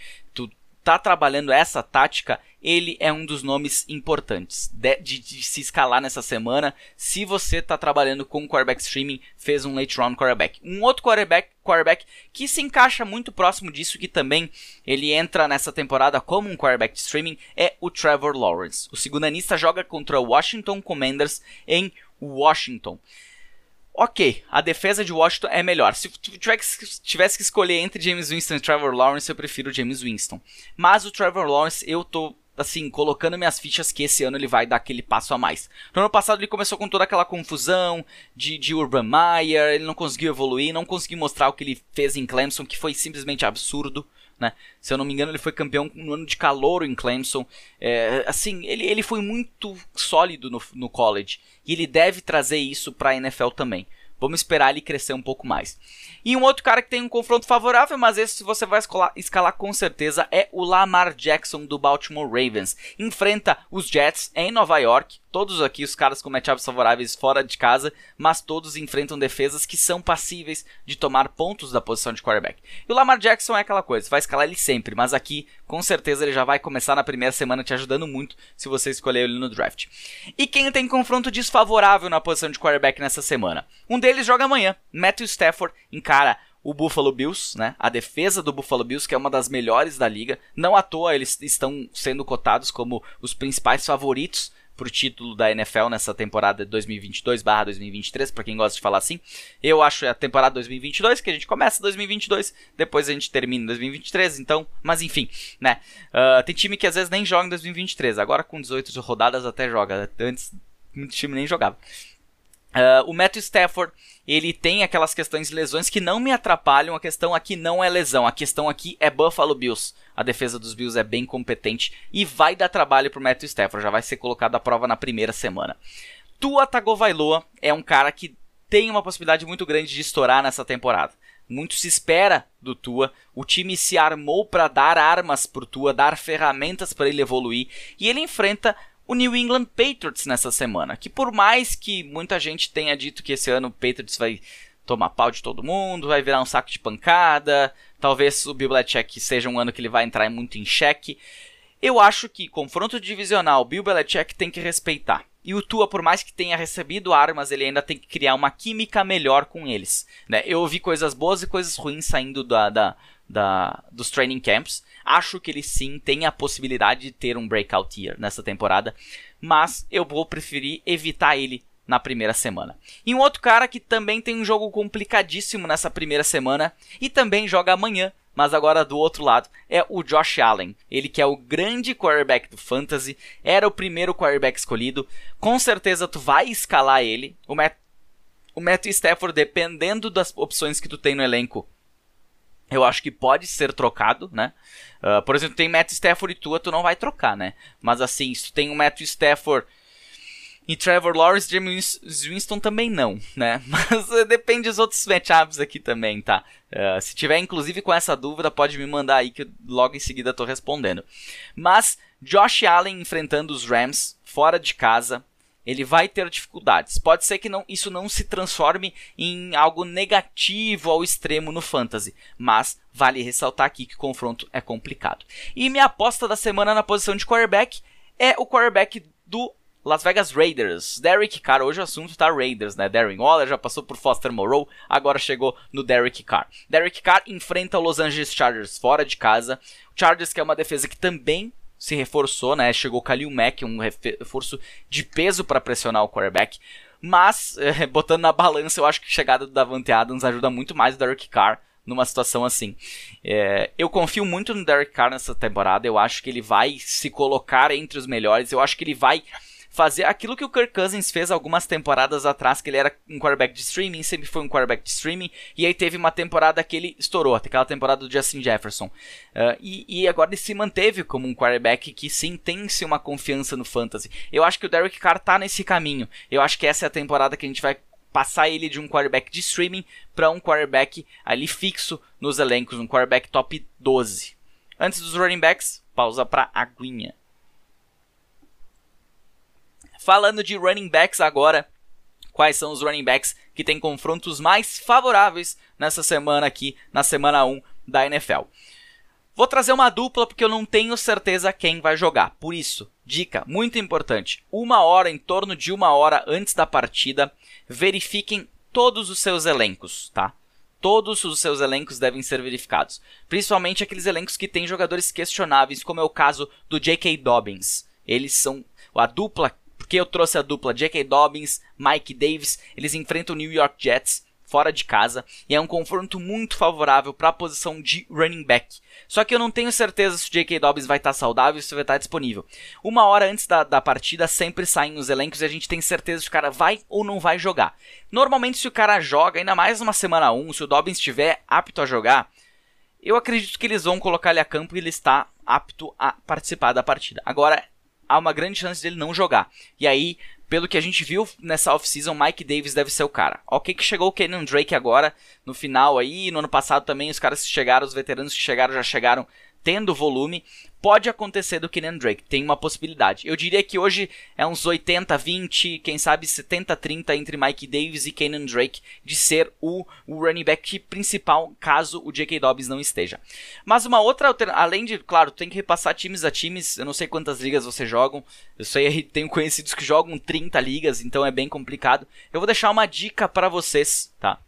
tá trabalhando essa tática, ele é um dos nomes importantes de, de, de, se escalar nessa semana. Se você tá trabalhando com quarterback streaming, fez um late round quarterback. Um outro quarterback, quarterback que se encaixa muito próximo disso, que também ele entra nessa temporada como um quarterback streaming, é o Trevor Lawrence. O segundanista joga contra o Washington Commanders em Washington. Ok, a defesa de Washington é melhor. Se tivesse que escolher entre James Winston e Trevor Lawrence, eu prefiro James Winston. Mas o Trevor Lawrence, eu tô assim, colocando minhas fichas que esse ano ele vai dar aquele passo a mais. No ano passado ele começou com toda aquela confusão de, de Urban Meyer, ele não conseguiu evoluir, não conseguiu mostrar o que ele fez em Clemson, que foi simplesmente absurdo. Né? Se eu não me engano, ele foi campeão no ano de calor em Clemson. É, assim, ele, ele foi muito sólido no, no college. E ele deve trazer isso para NFL também. Vamos esperar ele crescer um pouco mais. E um outro cara que tem um confronto favorável, mas esse você vai escalar, escalar com certeza, é o Lamar Jackson do Baltimore Ravens. Enfrenta os Jets em Nova York. Todos aqui os caras com matchups favoráveis fora de casa, mas todos enfrentam defesas que são passíveis de tomar pontos da posição de quarterback. E o Lamar Jackson é aquela coisa, vai escalar ele sempre, mas aqui com certeza ele já vai começar na primeira semana te ajudando muito se você escolher ele no draft. E quem tem confronto desfavorável na posição de quarterback nessa semana? Um deles joga amanhã, Matthew Stafford encara o Buffalo Bills, né? A defesa do Buffalo Bills, que é uma das melhores da liga. Não à toa eles estão sendo cotados como os principais favoritos pro título da NFL nessa temporada 2022/2023, para quem gosta de falar assim. Eu acho a temporada 2022 que a gente começa 2022, depois a gente termina em 2023, então, mas enfim, né? Uh, tem time que às vezes nem joga em 2023, agora com 18 rodadas até joga. Antes muito time nem jogava. Uh, o Matthew Stafford, ele tem aquelas questões de lesões que não me atrapalham. A questão aqui não é lesão, a questão aqui é Buffalo Bills. A defesa dos Bills é bem competente e vai dar trabalho pro Matthew Stafford, já vai ser colocado à prova na primeira semana. Tua Tagovailoa é um cara que tem uma possibilidade muito grande de estourar nessa temporada. Muito se espera do Tua. O time se armou para dar armas pro Tua, dar ferramentas para ele evoluir e ele enfrenta o New England Patriots nessa semana. Que por mais que muita gente tenha dito que esse ano o Patriots vai tomar pau de todo mundo, vai virar um saco de pancada, talvez o Bill Belichick seja um ano que ele vai entrar muito em xeque. Eu acho que confronto divisional, Bill Belichick tem que respeitar. E o Tua, por mais que tenha recebido armas, ele ainda tem que criar uma química melhor com eles. Né? Eu ouvi coisas boas e coisas ruins saindo da, da, da, dos training camps. Acho que ele sim tem a possibilidade de ter um breakout year nessa temporada, mas eu vou preferir evitar ele na primeira semana. E um outro cara que também tem um jogo complicadíssimo nessa primeira semana e também joga amanhã, mas agora do outro lado, é o Josh Allen. Ele que é o grande quarterback do fantasy, era o primeiro quarterback escolhido. Com certeza tu vai escalar ele. O, Matt, o Matthew Stafford, dependendo das opções que tu tem no elenco, eu acho que pode ser trocado, né? Uh, por exemplo, tem Matt Stafford e tua, tu não vai trocar, né? Mas assim, se tu tem o Matt Stafford e Trevor Lawrence, James Winston também não, né? Mas uh, depende dos outros matchups aqui também, tá? Uh, se tiver inclusive com essa dúvida, pode me mandar aí que logo em seguida tô respondendo. Mas Josh Allen enfrentando os Rams fora de casa, ele vai ter dificuldades. Pode ser que não, isso não se transforme em algo negativo ao extremo no fantasy, mas vale ressaltar aqui que o confronto é complicado. E minha aposta da semana na posição de quarterback é o quarterback do Las Vegas Raiders. Derek Carr, hoje o assunto tá Raiders, né? Darren Waller já passou por Foster Moreau, agora chegou no Derek Carr. Derek Carr enfrenta o Los Angeles Chargers fora de casa. O Chargers que é uma defesa que também se reforçou, né? Chegou Khalil Mack, um reforço de peso para pressionar o quarterback. Mas, é, botando na balança, eu acho que a chegada do Davante Adams ajuda muito mais o Derek Carr numa situação assim. É, eu confio muito no Derek Carr nessa temporada. Eu acho que ele vai se colocar entre os melhores. Eu acho que ele vai fazer aquilo que o Kirk Cousins fez algumas temporadas atrás, que ele era um quarterback de streaming, sempre foi um quarterback de streaming, e aí teve uma temporada que ele estourou, aquela temporada do Justin Jefferson. Uh, e, e, agora ele se manteve como um quarterback que sim tem-se uma confiança no fantasy. Eu acho que o Derek Carr tá nesse caminho. Eu acho que essa é a temporada que a gente vai passar ele de um quarterback de streaming para um quarterback ali fixo nos elencos, um quarterback top 12. Antes dos running backs, pausa para aguinha. Falando de running backs agora, quais são os running backs que têm confrontos mais favoráveis nessa semana aqui, na semana 1 da NFL. Vou trazer uma dupla porque eu não tenho certeza quem vai jogar. Por isso, dica muito importante: uma hora, em torno de uma hora antes da partida, verifiquem todos os seus elencos, tá? Todos os seus elencos devem ser verificados, principalmente aqueles elencos que têm jogadores questionáveis, como é o caso do J.K. Dobbins. Eles são a dupla eu trouxe a dupla J.K. Dobbins, Mike Davis, eles enfrentam o New York Jets fora de casa e é um confronto muito favorável para a posição de running back. Só que eu não tenho certeza se o J.K. Dobbins vai estar saudável e se vai estar disponível. Uma hora antes da, da partida sempre saem os elencos e a gente tem certeza se o cara vai ou não vai jogar. Normalmente se o cara joga, ainda mais numa semana 1, se o Dobbins estiver apto a jogar, eu acredito que eles vão colocar ele a campo e ele está apto a participar da partida. Agora, há uma grande chance dele não jogar. E aí pelo que a gente viu nessa off-season, Mike Davis deve ser o cara. Ok que chegou o Kenan Drake agora, no final aí, no ano passado também os caras que chegaram, os veteranos que chegaram já chegaram tendo volume, pode acontecer do Kenan Drake, tem uma possibilidade. Eu diria que hoje é uns 80-20, quem sabe 70-30 entre Mike Davis e Kenan Drake de ser o, o running back principal caso o J.K. Dobbins não esteja. Mas uma outra alternativa, além de, claro, tem que repassar times a times, eu não sei quantas ligas vocês jogam, eu sei, tenho conhecidos que jogam 30 ligas, então é bem complicado. Eu vou deixar uma dica para vocês, tá?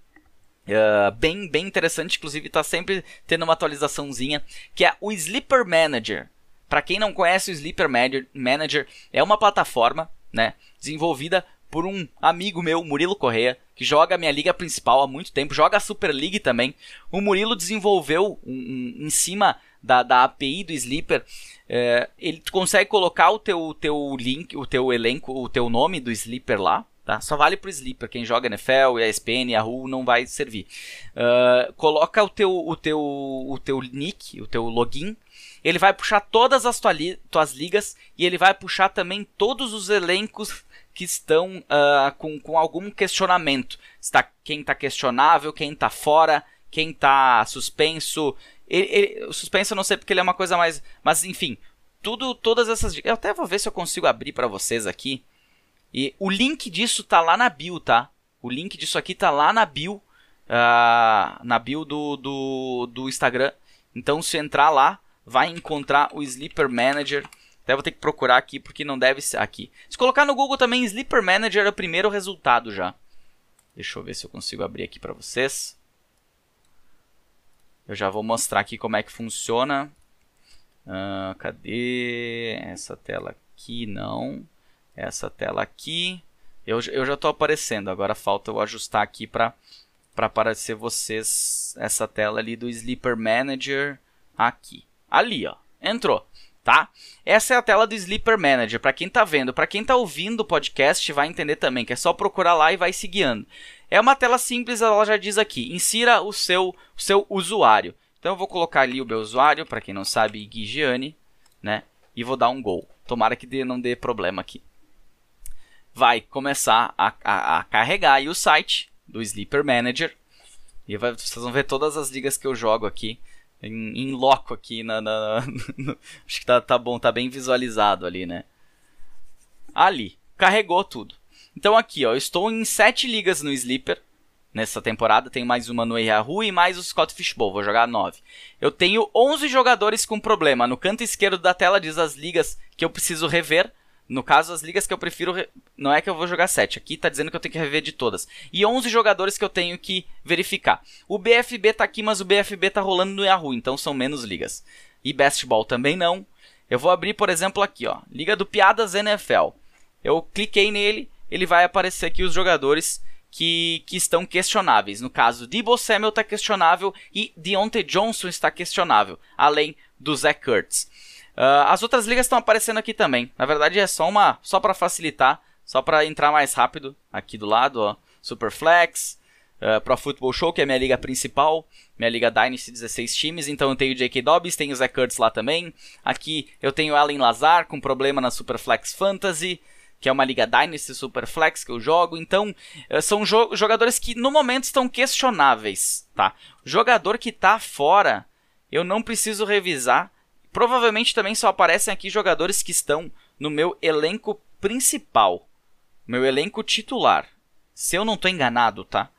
Uh, bem, bem interessante, inclusive está sempre tendo uma atualizaçãozinha, que é o Sleeper Manager. Para quem não conhece o Sleeper Manager, é uma plataforma, né, desenvolvida por um amigo meu, Murilo Correia, que joga a minha liga principal há muito tempo, joga a Super League também. O Murilo desenvolveu um, um, em cima da, da API do Sleeper, é, ele consegue colocar o teu, teu link, o teu elenco, o teu nome do Sleeper lá, Tá? Só vale pro Sleeper. Quem joga NFL, ESPN, Yahoo não vai servir. Uh, coloca o teu, o, teu, o teu nick, o teu login. Ele vai puxar todas as tua li tuas ligas e ele vai puxar também todos os elencos que estão uh, com, com algum questionamento. Está, quem está questionável, quem está fora, quem está suspenso. Ele, ele, suspenso eu não sei porque ele é uma coisa mais. Mas enfim, tudo, todas essas. Eu até vou ver se eu consigo abrir para vocês aqui. E o link disso tá lá na bio, tá? O link disso aqui tá lá na bio, uh, na bio do, do, do Instagram. Então, se entrar lá, vai encontrar o Sleeper Manager. Até vou ter que procurar aqui porque não deve ser aqui. Se colocar no Google também, Sleeper Manager é o primeiro resultado já. Deixa eu ver se eu consigo abrir aqui para vocês. Eu já vou mostrar aqui como é que funciona. Uh, cadê essa tela aqui? Não essa tela aqui. Eu, eu já estou aparecendo, agora falta eu ajustar aqui para aparecer vocês essa tela ali do Sleeper Manager aqui. Ali, ó. Entrou, tá? Essa é a tela do Sleeper Manager. Para quem está vendo, para quem está ouvindo o podcast, vai entender também que é só procurar lá e vai se guiando. É uma tela simples, ela já diz aqui: insira o seu o seu usuário. Então eu vou colocar ali o meu usuário, para quem não sabe, Gigiane, né? E vou dar um gol. Tomara que dê, não dê problema aqui vai começar a, a, a carregar aí o site do Sleeper Manager. E vai, vocês vão ver todas as ligas que eu jogo aqui em, em loco aqui na, na no, acho que tá, tá bom, tá bem visualizado ali, né? Ali, carregou tudo. Então aqui, ó, eu estou em sete ligas no Sleeper nessa temporada, tenho mais uma no Yahoo e mais o Scott Fishbowl, vou jogar 9. Eu tenho 11 jogadores com problema. No canto esquerdo da tela diz as ligas que eu preciso rever. No caso, as ligas que eu prefiro. Não é que eu vou jogar 7. Aqui tá dizendo que eu tenho que rever de todas. E 11 jogadores que eu tenho que verificar. O BFB tá aqui, mas o BFB tá rolando no Yahoo, então são menos ligas. E Ball também não. Eu vou abrir, por exemplo, aqui, ó. Liga do Piadas NFL. Eu cliquei nele, ele vai aparecer aqui os jogadores que, que estão questionáveis. No caso, Debo Samuel está questionável e Deontay Johnson está questionável, além do Zach Kurtz. Uh, as outras ligas estão aparecendo aqui também. Na verdade é só uma, só para facilitar, só para entrar mais rápido. Aqui do lado, ó, Superflex, uh, Pro Football Show, que é minha liga principal, minha liga Dynasty 16 times. Então eu tenho o J.K. Dobbs, tenho o Zach Kurtz lá também. Aqui eu tenho o Allen Lazar com problema na Superflex Fantasy que é uma liga Dynasty Superflex que eu jogo. Então, uh, são jo jogadores que no momento estão questionáveis, tá? Jogador que está fora, eu não preciso revisar, Provavelmente também só aparecem aqui jogadores que estão no meu elenco principal, meu elenco titular. Se eu não estou enganado, tá?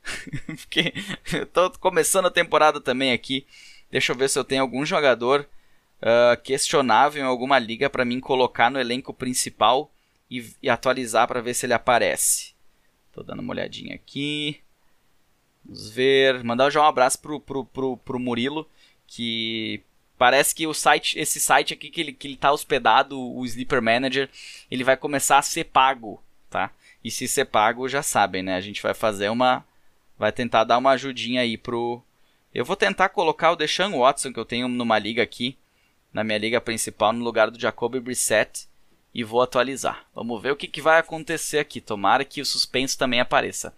Porque eu tô começando a temporada também aqui. Deixa eu ver se eu tenho algum jogador uh, questionável em alguma liga para mim colocar no elenco principal e, e atualizar para ver se ele aparece. Tô dando uma olhadinha aqui. Vamos ver. Mandar já um abraço pro, pro, pro, pro Murilo, que Parece que o site, esse site aqui que ele, que ele tá hospedado, o Sleeper Manager, ele vai começar a ser pago, tá? E se ser pago, já sabem, né? A gente vai fazer uma... Vai tentar dar uma ajudinha aí pro... Eu vou tentar colocar o Deshaun Watson, que eu tenho numa liga aqui, na minha liga principal, no lugar do Jacoby Brissett, e vou atualizar. Vamos ver o que, que vai acontecer aqui. Tomara que o suspenso também apareça.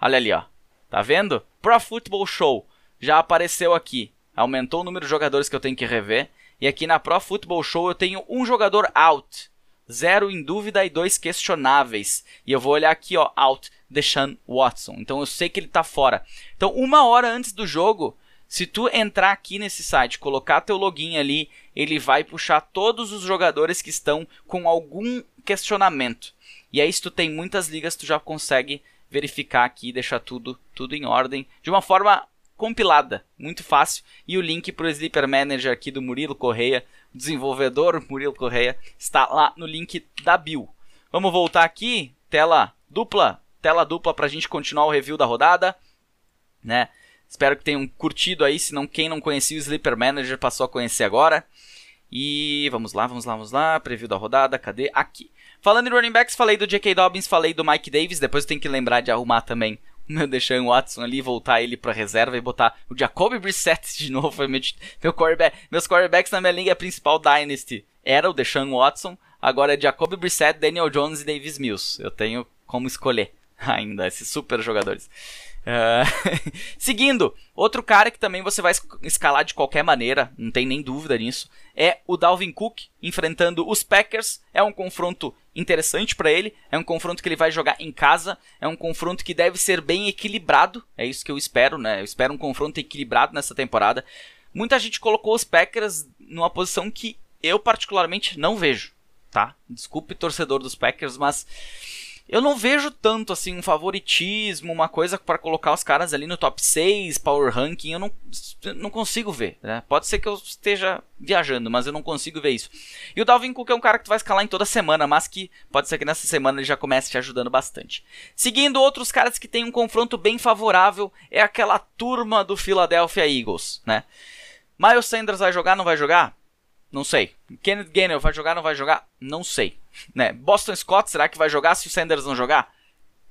Olha ali, ó. Tá vendo? Pro Football Show já apareceu aqui aumentou o número de jogadores que eu tenho que rever. E aqui na Pro Football Show eu tenho um jogador out. zero em dúvida e dois questionáveis. E eu vou olhar aqui, ó, out, Deshaun Watson. Então eu sei que ele tá fora. Então, uma hora antes do jogo, se tu entrar aqui nesse site, colocar teu login ali, ele vai puxar todos os jogadores que estão com algum questionamento. E aí, se tu tem muitas ligas, tu já consegue verificar aqui deixar tudo, tudo em ordem de uma forma compilada, muito fácil. E o link para o Sleeper Manager aqui do Murilo Correia, desenvolvedor Murilo Correia, está lá no link da bio. Vamos voltar aqui, tela dupla, tela dupla para a gente continuar o review da rodada, né? Espero que tenham curtido aí, se não quem não conhecia o Sleeper Manager passou a conhecer agora. E vamos lá, vamos lá, vamos lá, preview da rodada, cadê? Aqui. Falando em running backs, falei do J.K. Dobbins, falei do Mike Davis, depois eu tenho que lembrar de arrumar também meu Deshaun Watson ali, voltar ele pra reserva e botar o Jacoby Brissett de novo. Meu, meu quarterback, meus quarterbacks na minha liga principal Dynasty era o Deshaun Watson, agora é Jacoby Brissett, Daniel Jones e Davis Mills. Eu tenho como escolher ainda esses super jogadores. Uh, seguindo, outro cara que também você vai escalar de qualquer maneira, não tem nem dúvida nisso, é o Dalvin Cook enfrentando os Packers. É um confronto interessante para ele, é um confronto que ele vai jogar em casa, é um confronto que deve ser bem equilibrado, é isso que eu espero, né? Eu espero um confronto equilibrado nessa temporada. Muita gente colocou os Packers numa posição que eu particularmente não vejo, tá? Desculpe torcedor dos Packers, mas eu não vejo tanto assim um favoritismo, uma coisa para colocar os caras ali no top 6, power ranking, eu não, não consigo ver. Né? Pode ser que eu esteja viajando, mas eu não consigo ver isso. E o Dalvin Cook é um cara que tu vai escalar em toda semana, mas que pode ser que nessa semana ele já comece te ajudando bastante. Seguindo outros caras que tem um confronto bem favorável, é aquela turma do Philadelphia Eagles, né? Miles Sanders vai jogar, não vai jogar? Não sei. Kenneth Gainwell vai jogar, não vai jogar? Não sei. Né? Boston Scott, será que vai jogar se o Sanders não jogar?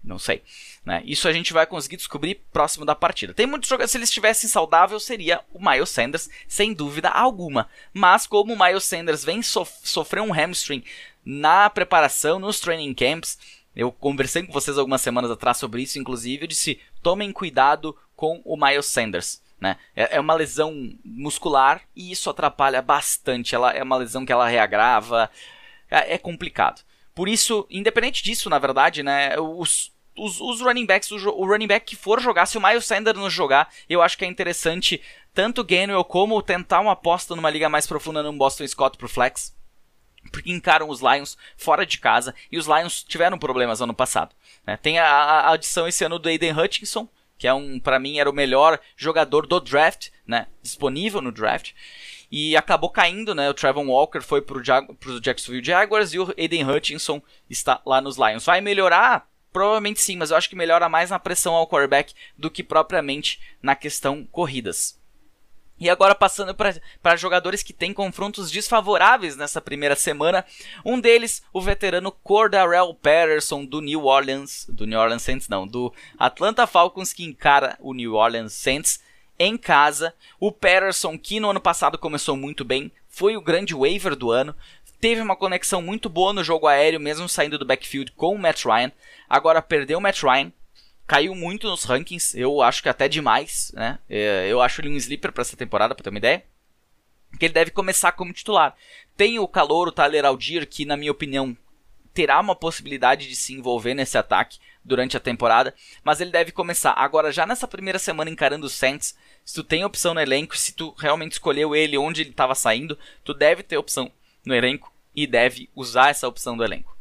Não sei. Né? Isso a gente vai conseguir descobrir próximo da partida. Tem muitos jogadores, se eles estivessem saudável, seria o Miles Sanders, sem dúvida alguma. Mas como o Miles Sanders vem sof sofrer um hamstring na preparação, nos training camps, eu conversei com vocês algumas semanas atrás sobre isso, inclusive, eu disse: tomem cuidado com o Miles Sanders. Né? É, é uma lesão muscular e isso atrapalha bastante. Ela é uma lesão que ela reagrava, é, é complicado. Por isso, independente disso, na verdade, né, os, os, os running backs, o, o, running back que for jogar, se o Miles Sanders não jogar, eu acho que é interessante tanto o Gainwell como tentar uma aposta numa liga mais profunda no Boston Scott pro flex. Porque encaram os Lions fora de casa e os Lions tiveram problemas ano passado. Né? Tem a, a adição esse ano do Aiden Hutchinson, que é um, para mim, era o melhor jogador do draft, né? Disponível no draft. E acabou caindo, né? O Trevor Walker foi pro, Jag pro Jacksonville Jaguars e o Aiden Hutchinson está lá nos Lions. Vai melhorar? Provavelmente sim, mas eu acho que melhora mais na pressão ao quarterback do que propriamente na questão corridas. E agora passando para jogadores que têm confrontos desfavoráveis nessa primeira semana. Um deles, o veterano Cordarrelle Patterson do New Orleans, do New Orleans Saints não, do Atlanta Falcons que encara o New Orleans Saints em casa. O Patterson que no ano passado começou muito bem, foi o grande waiver do ano, teve uma conexão muito boa no jogo aéreo mesmo saindo do backfield com o Matt Ryan. Agora perdeu o Matt Ryan, caiu muito nos rankings, eu acho que até demais, né? É, eu acho ele um sleeper para essa temporada, para ter uma ideia. Que ele deve começar como titular. Tem o calor, o Tyler Aldir, que na minha opinião terá uma possibilidade de se envolver nesse ataque durante a temporada, mas ele deve começar. Agora, já nessa primeira semana encarando o Saints, se tu tem opção no elenco, se tu realmente escolheu ele onde ele estava saindo, tu deve ter opção no elenco e deve usar essa opção do elenco.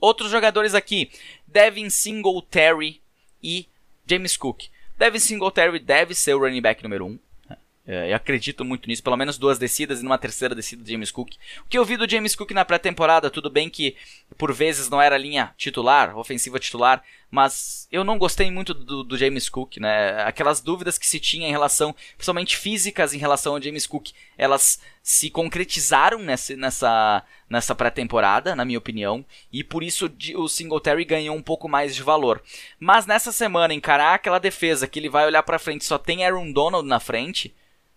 Outros jogadores aqui, Devin Singletary, e James Cook. Devin Singletary deve ser o running back número 1. Um. É, eu acredito muito nisso, pelo menos duas descidas e numa terceira descida de James Cook. O que eu vi do James Cook na pré-temporada, tudo bem que por vezes não era linha titular, ofensiva titular, mas eu não gostei muito do, do, James Cook, né? Aquelas dúvidas que se tinha em relação, principalmente físicas em relação ao James Cook, elas se concretizaram nessa, nessa, nessa pré-temporada, na minha opinião, e por isso o Singletary ganhou um pouco mais de valor. Mas nessa semana, encarar aquela defesa que ele vai olhar para frente só tem Aaron Donald na frente,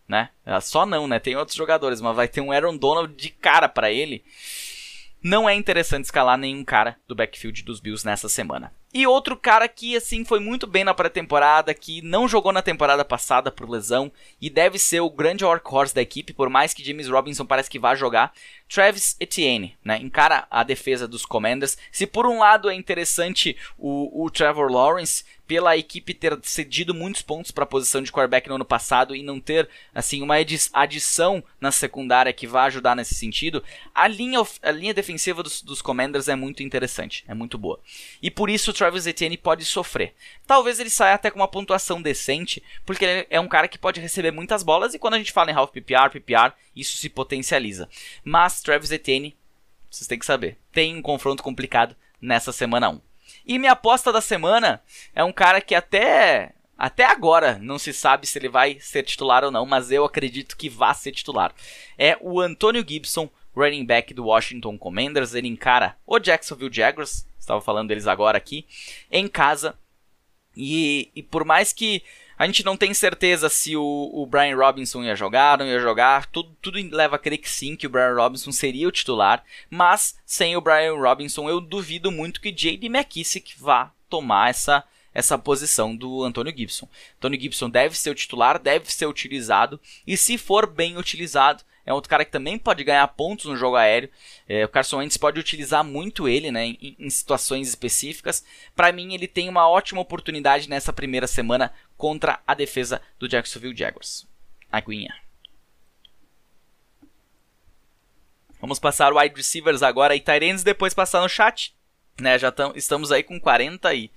né? Ah, só não, né? Tem outros jogadores, mas vai ter um Aaron Donald de cara para ele. Não é interessante escalar nenhum cara do backfield dos Bills nessa semana. E outro cara que, assim, foi muito bem na pré-temporada, que não jogou na temporada passada por lesão e deve ser o grande workhorse da equipe, por mais que James Robinson parece que vá jogar, Travis Etienne, né? Encara a defesa dos Commanders. Se por um lado é interessante o, o Trevor Lawrence, pela equipe ter cedido muitos pontos para a posição de quarterback no ano passado e não ter assim uma adição na secundária que vá ajudar nesse sentido, a linha, a linha defensiva dos, dos Commanders é muito interessante, é muito boa. E por isso Travis Etienne pode sofrer. Talvez ele saia até com uma pontuação decente, porque ele é um cara que pode receber muitas bolas e quando a gente fala em half PPR, PPR, isso se potencializa. Mas Travis Etienne, vocês têm que saber, tem um confronto complicado nessa semana 1. E minha aposta da semana é um cara que até até agora não se sabe se ele vai ser titular ou não, mas eu acredito que vai ser titular. É o Antonio Gibson, running back do Washington Commanders. Ele encara o Jacksonville Jaguars, estava falando deles agora aqui, em casa. E, e por mais que a gente não tem certeza se o, o Brian Robinson ia jogar, não ia jogar. Tudo, tudo leva a crer que sim, que o Brian Robinson seria o titular. Mas sem o Brian Robinson, eu duvido muito que J.D. McKissick vá tomar essa, essa posição do Antônio Gibson. Antônio Gibson deve ser o titular, deve ser utilizado. E se for bem utilizado, é outro cara que também pode ganhar pontos no jogo aéreo. É, o Carson Wentz pode utilizar muito ele né, em, em situações específicas. Para mim, ele tem uma ótima oportunidade nessa primeira semana contra a defesa do Jacksonville Jaguars. Aguinha. Vamos passar o wide receivers agora e Tyrants depois passar no chat. Né, já tam, estamos aí com 40 e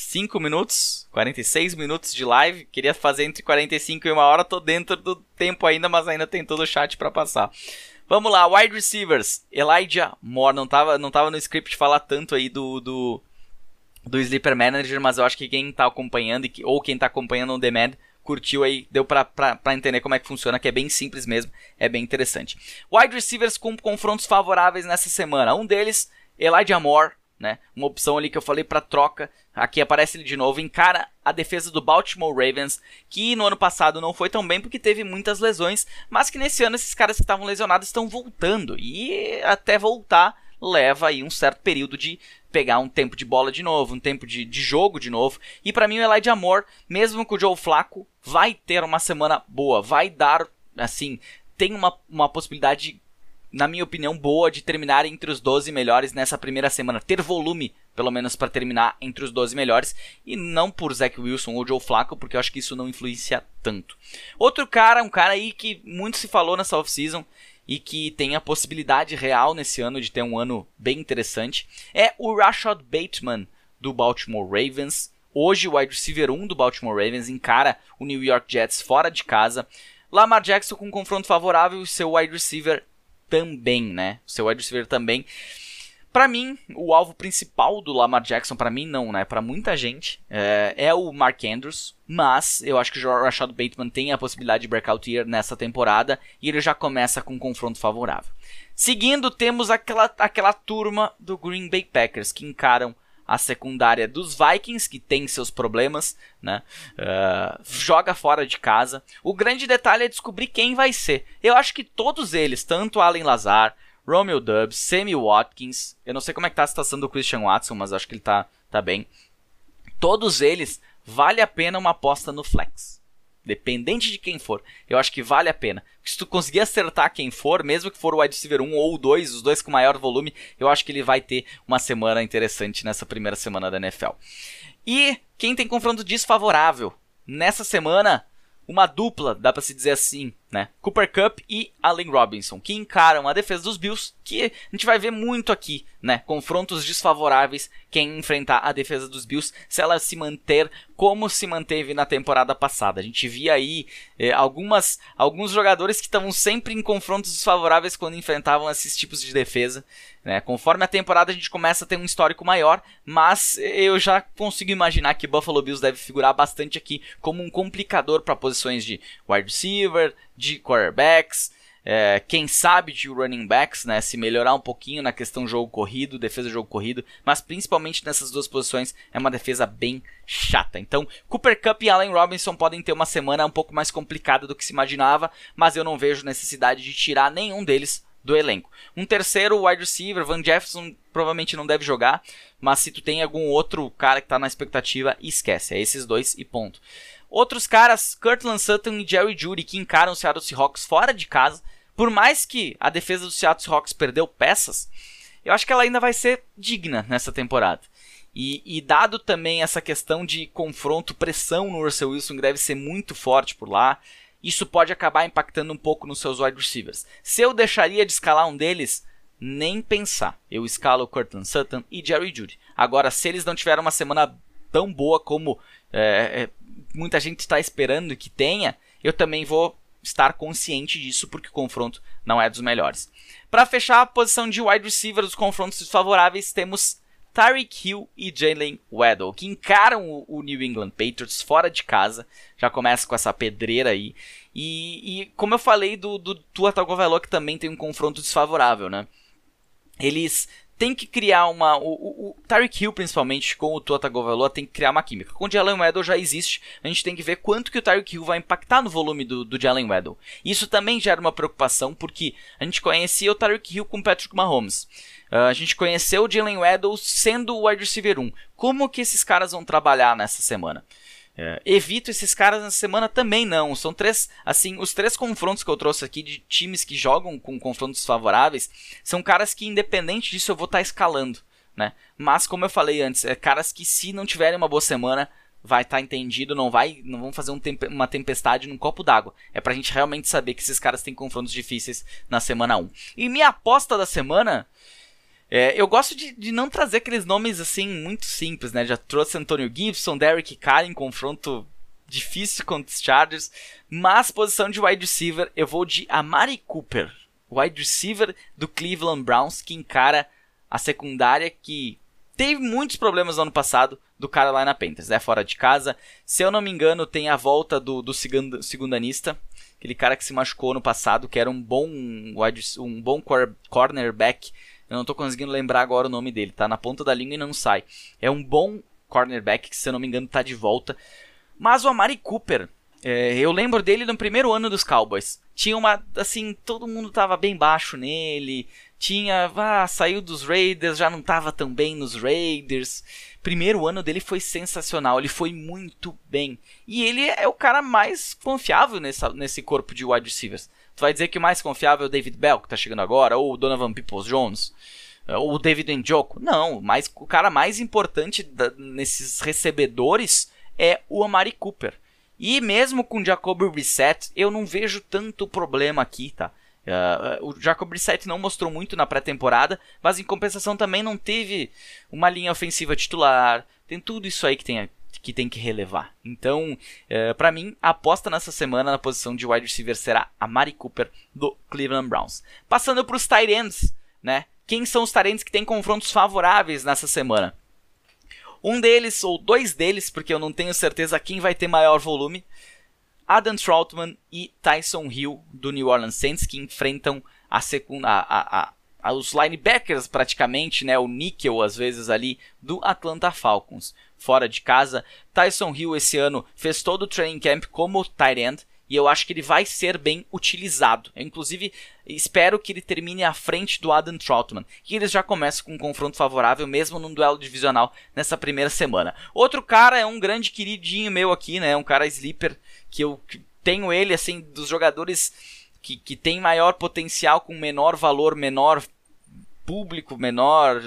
5 minutos, 46 minutos de live. Queria fazer entre 45 e uma hora, tô dentro do tempo ainda, mas ainda tem todo o chat para passar. Vamos lá, wide receivers. Elijah Moore, não tava, não tava no script falar tanto aí do, do, do Sleeper Manager, mas eu acho que quem tá acompanhando, ou quem tá acompanhando o Demand, curtiu aí, deu pra entender como é que funciona, que é bem simples mesmo, é bem interessante. Wide receivers com confrontos favoráveis nessa semana. Um deles, Elijah Moore, né? Uma opção ali que eu falei para troca. Aqui aparece ele de novo. Encara a defesa do Baltimore Ravens, que no ano passado não foi tão bem porque teve muitas lesões, mas que nesse ano esses caras que estavam lesionados estão voltando. E até voltar leva aí um certo período de pegar um tempo de bola de novo, um tempo de, de jogo de novo. E para mim o Elijah Moore, mesmo com o Joe Flaco, vai ter uma semana boa, vai dar, assim, tem uma, uma possibilidade na minha opinião, boa de terminar entre os 12 melhores nessa primeira semana. Ter volume, pelo menos, para terminar entre os 12 melhores. E não por Zach Wilson ou Joe Flacco, porque eu acho que isso não influencia tanto. Outro cara, um cara aí que muito se falou nessa off-season e que tem a possibilidade real nesse ano de ter um ano bem interessante, é o Rashad Bateman, do Baltimore Ravens. Hoje, o wide receiver 1 do Baltimore Ravens encara o New York Jets fora de casa. Lamar Jackson com um confronto favorável e seu wide receiver também, né? O seu wide receiver também. Para mim, o alvo principal do Lamar Jackson, para mim não, né? Para muita gente, é, é, o Mark Andrews. Mas eu acho que o Rashad Bateman tem a possibilidade de breakout year nessa temporada e ele já começa com um confronto favorável. Seguindo, temos aquela, aquela turma do Green Bay Packers que encaram a secundária dos Vikings, que tem seus problemas, né? Uh, joga fora de casa. O grande detalhe é descobrir quem vai ser. Eu acho que todos eles, tanto Allen Lazar, Romeo Dubs, Sammy Watkins, eu não sei como é que tá a situação do Christian Watson, mas acho que ele tá, tá bem. Todos eles, vale a pena uma aposta no flex. Dependente de quem for, eu acho que vale a pena. se tu conseguir acertar quem for, mesmo que for o wide receiver 1 ou 2, os dois com maior volume, eu acho que ele vai ter uma semana interessante nessa primeira semana da NFL. E quem tem confronto desfavorável? Nessa semana, uma dupla, dá para se dizer assim, né? Cooper Cup e Allen Robinson, que encaram a defesa dos Bills, que a gente vai ver muito aqui, né? Confrontos desfavoráveis quem enfrentar a defesa dos Bills, se ela se manter como se manteve na temporada passada. A gente via aí eh, algumas, alguns jogadores que estavam sempre em confrontos desfavoráveis quando enfrentavam esses tipos de defesa. Né? Conforme a temporada a gente começa a ter um histórico maior, mas eu já consigo imaginar que Buffalo Bills deve figurar bastante aqui como um complicador para posições de wide receiver, de quarterbacks, é, quem sabe de running backs, né, se melhorar um pouquinho na questão jogo corrido, defesa jogo corrido, mas principalmente nessas duas posições é uma defesa bem chata. Então, Cooper Cup e Allen Robinson podem ter uma semana um pouco mais complicada do que se imaginava, mas eu não vejo necessidade de tirar nenhum deles do elenco. Um terceiro wide receiver, Van Jefferson, provavelmente não deve jogar, mas se tu tem algum outro cara que tá na expectativa, esquece. É esses dois e ponto. Outros caras, Kirtland Sutton e Jerry Judy, que encaram o Seattle Seahawks fora de casa. Por mais que a defesa do Seattle Seahawks perdeu peças, eu acho que ela ainda vai ser digna nessa temporada. E, e, dado também essa questão de confronto, pressão no Russell Wilson, que deve ser muito forte por lá, isso pode acabar impactando um pouco nos seus wide receivers. Se eu deixaria de escalar um deles, nem pensar. Eu escalo Cortland Sutton e Jerry Judy. Agora, se eles não tiveram uma semana tão boa como é, é muita gente está esperando que tenha, eu também vou estar consciente disso porque o confronto não é dos melhores. Para fechar a posição de wide receiver dos confrontos desfavoráveis, temos Tyreek Hill e Jalen Waddle, que encaram o, o, New England Patriots fora de casa. Já começa com essa pedreira aí. E, e como eu falei do, do Tua Tagovailoa, que também tem um confronto desfavorável, né? Eles tem que criar uma. O, o, Tyreek Hill, principalmente, com o Tua Tagovailoa, tem que criar uma química. Com o Jalen Waddle já existe, a gente tem que ver quanto que o Tyreek Hill vai impactar no volume do, do Jalen Waddle. Isso também gera uma preocupação, porque a gente conhecia o Tyreek Hill com o Patrick Mahomes. Uh, a gente conheceu o Jalen Waddle sendo o wide receiver 1. Como que esses caras vão trabalhar nessa semana? É, evito esses caras na semana também não. São três, assim, os três confrontos que eu trouxe aqui de times que jogam com confrontos favoráveis são caras que, independente disso, eu vou estar tá escalando, né? Mas como eu falei antes, é caras que se não tiverem uma boa semana vai estar tá entendido, não vai, não vão fazer um temp uma tempestade num copo d'água. É pra gente realmente saber que esses caras têm confrontos difíceis na semana 1. E minha aposta da semana é, eu gosto de, de, não trazer aqueles nomes assim muito simples, né? Já trouxe Antonio Gibson, Derek Carr em confronto difícil contra os Chargers, mas posição de wide receiver eu vou de Amari Cooper, wide receiver do Cleveland Browns que encara a secundária que teve muitos problemas no ano passado do Carolina Panthers, né? Fora de casa. Se eu não me engano, tem a volta do, do segundanista, aquele cara que se machucou no passado, que era um bom, um bom cornerback eu não tô conseguindo lembrar agora o nome dele, tá na ponta da língua e não sai. É um bom cornerback que, se eu não me engano, tá de volta. Mas o Amari Cooper, é, eu lembro dele no primeiro ano dos Cowboys. Tinha uma, assim, todo mundo tava bem baixo nele. Tinha, ah, saiu dos Raiders, já não tava tão bem nos Raiders. Primeiro ano dele foi sensacional, ele foi muito bem. E ele é o cara mais confiável nessa, nesse corpo de wide receivers. Tu vai dizer que o mais confiável é o David Bell, que tá chegando agora, ou o Donovan Peoples-Jones, é, ou o David Njoku. Não, mas o cara mais importante da, nesses recebedores é o Amari Cooper. E mesmo com o Jacoby Brissett, eu não vejo tanto problema aqui, tá? Uh, o Jacob Brissett não mostrou muito na pré-temporada, mas em compensação também não teve uma linha ofensiva titular. Tem tudo isso aí que tem, que tem que relevar. Então, uh, eh, para mim, a aposta nessa semana na posição de wide receiver será a Mari Cooper do Cleveland Browns. Passando para os tight ends, né? Quem são os tight ends que têm confrontos favoráveis nessa semana? Um deles, ou dois deles, porque eu não tenho certeza quem vai ter maior volume, Adam Troutman e Tyson Hill do New Orleans Saints, que enfrentam a segunda, a, a, a, os linebackers praticamente, né, o níquel às vezes ali do Atlanta Falcons fora de casa. Tyson Hill esse ano fez todo o training camp como tight end e eu acho que ele vai ser bem utilizado. Eu, inclusive, espero que ele termine à frente do Adam Troutman, que eles já começam com um confronto favorável, mesmo num duelo divisional nessa primeira semana. Outro cara é um grande queridinho meu aqui, né? Um cara sleeper, que eu tenho ele, assim, dos jogadores que, que tem maior potencial com menor valor, menor público menor,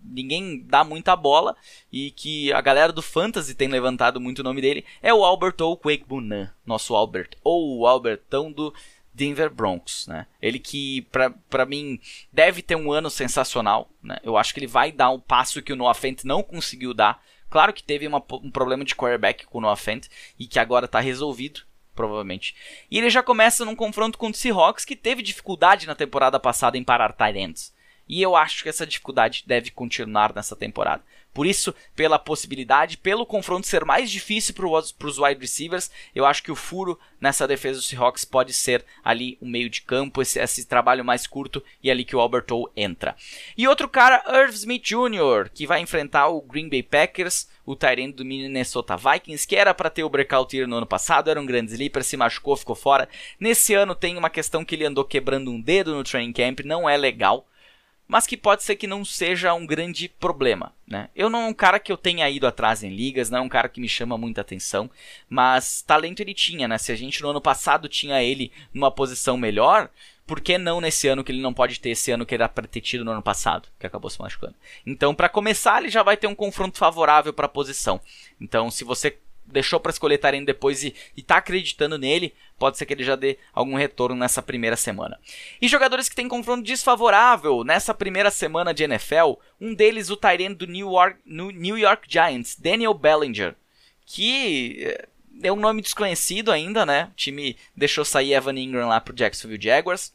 ninguém dá muita bola e que a galera do Fantasy tem levantado muito o nome dele, é o Albert ou Bunan, nosso Albert, ou o Albertão do Denver Broncos, né? Ele que, para mim, deve ter um ano sensacional, né? Eu acho que ele vai dar um passo que o Noah Fent não conseguiu dar. Claro que teve uma, um problema de quarterback com o Noah Fent e que agora está resolvido, provavelmente. E ele já começa num confronto com o Seahawks que teve dificuldade na temporada passada em parar ends. E eu acho que essa dificuldade deve continuar nessa temporada. Por isso, pela possibilidade, pelo confronto ser mais difícil para os wide receivers, eu acho que o furo nessa defesa do Seahawks pode ser ali o meio de campo, esse, esse trabalho mais curto e ali que o Alberto entra. E outro cara, Irv Smith Jr., que vai enfrentar o Green Bay Packers, o Tyrande do Minnesota Vikings, que era para ter o breakout year no ano passado, era um grande sleeper, se machucou, ficou fora. Nesse ano tem uma questão que ele andou quebrando um dedo no training camp, não é legal mas que pode ser que não seja um grande problema. Né? Eu não é um cara que eu tenha ido atrás em ligas, não é um cara que me chama muita atenção, mas talento ele tinha, né? Se a gente no ano passado tinha ele numa posição melhor, por que não nesse ano que ele não pode ter esse ano que ele era para ter tido no ano passado, que acabou se machucando? Então, para começar, ele já vai ter um confronto favorável para a posição. Então, se você deixou para escolher Tyrene depois e, está acreditando nele, pode ser que ele já dê algum retorno nessa primeira semana. E jogadores que têm confronto desfavorável nessa primeira semana de NFL, um deles o Tyrene do New York, New York Giants, Daniel Bellinger, que eh, é um nome desconhecido ainda, né? O time deixou sair Evan Ingram lá pro Jacksonville Jaguars.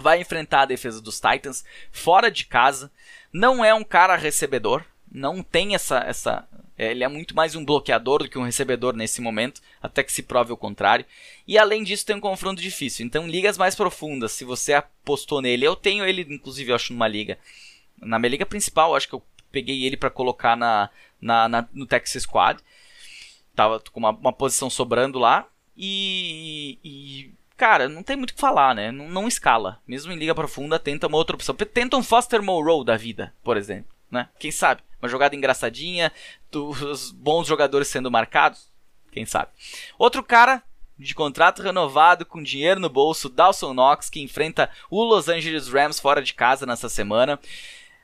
Vai enfrentar a defesa dos Titans fora de casa. Não é um cara recebedor, não tem essa, essa ele é muito mais um bloqueador do que um recebedor nesse momento, até que se prove o contrário. E além disso, tem um confronto difícil. Então, ligas mais profundas, se você apostou nele, eu tenho ele, inclusive, eu acho, numa liga. Na minha liga principal, acho que eu peguei ele para colocar na, na, na, no Texas Squad. Tava com uma, uma posição sobrando lá. E, e, cara, não tem muito o que falar, né? Não, não, escala. Mesmo em liga profunda, tenta uma outra opção. Tenta um Foster Moreau da vida, por exemplo, né? Quem sabe? Uma jogada engraçadinha, os bons jogadores sendo marcados, quem sabe. Outro cara de contrato renovado com dinheiro no bolso, Dawson Knox, que enfrenta o Los Angeles Rams fora de casa nessa semana.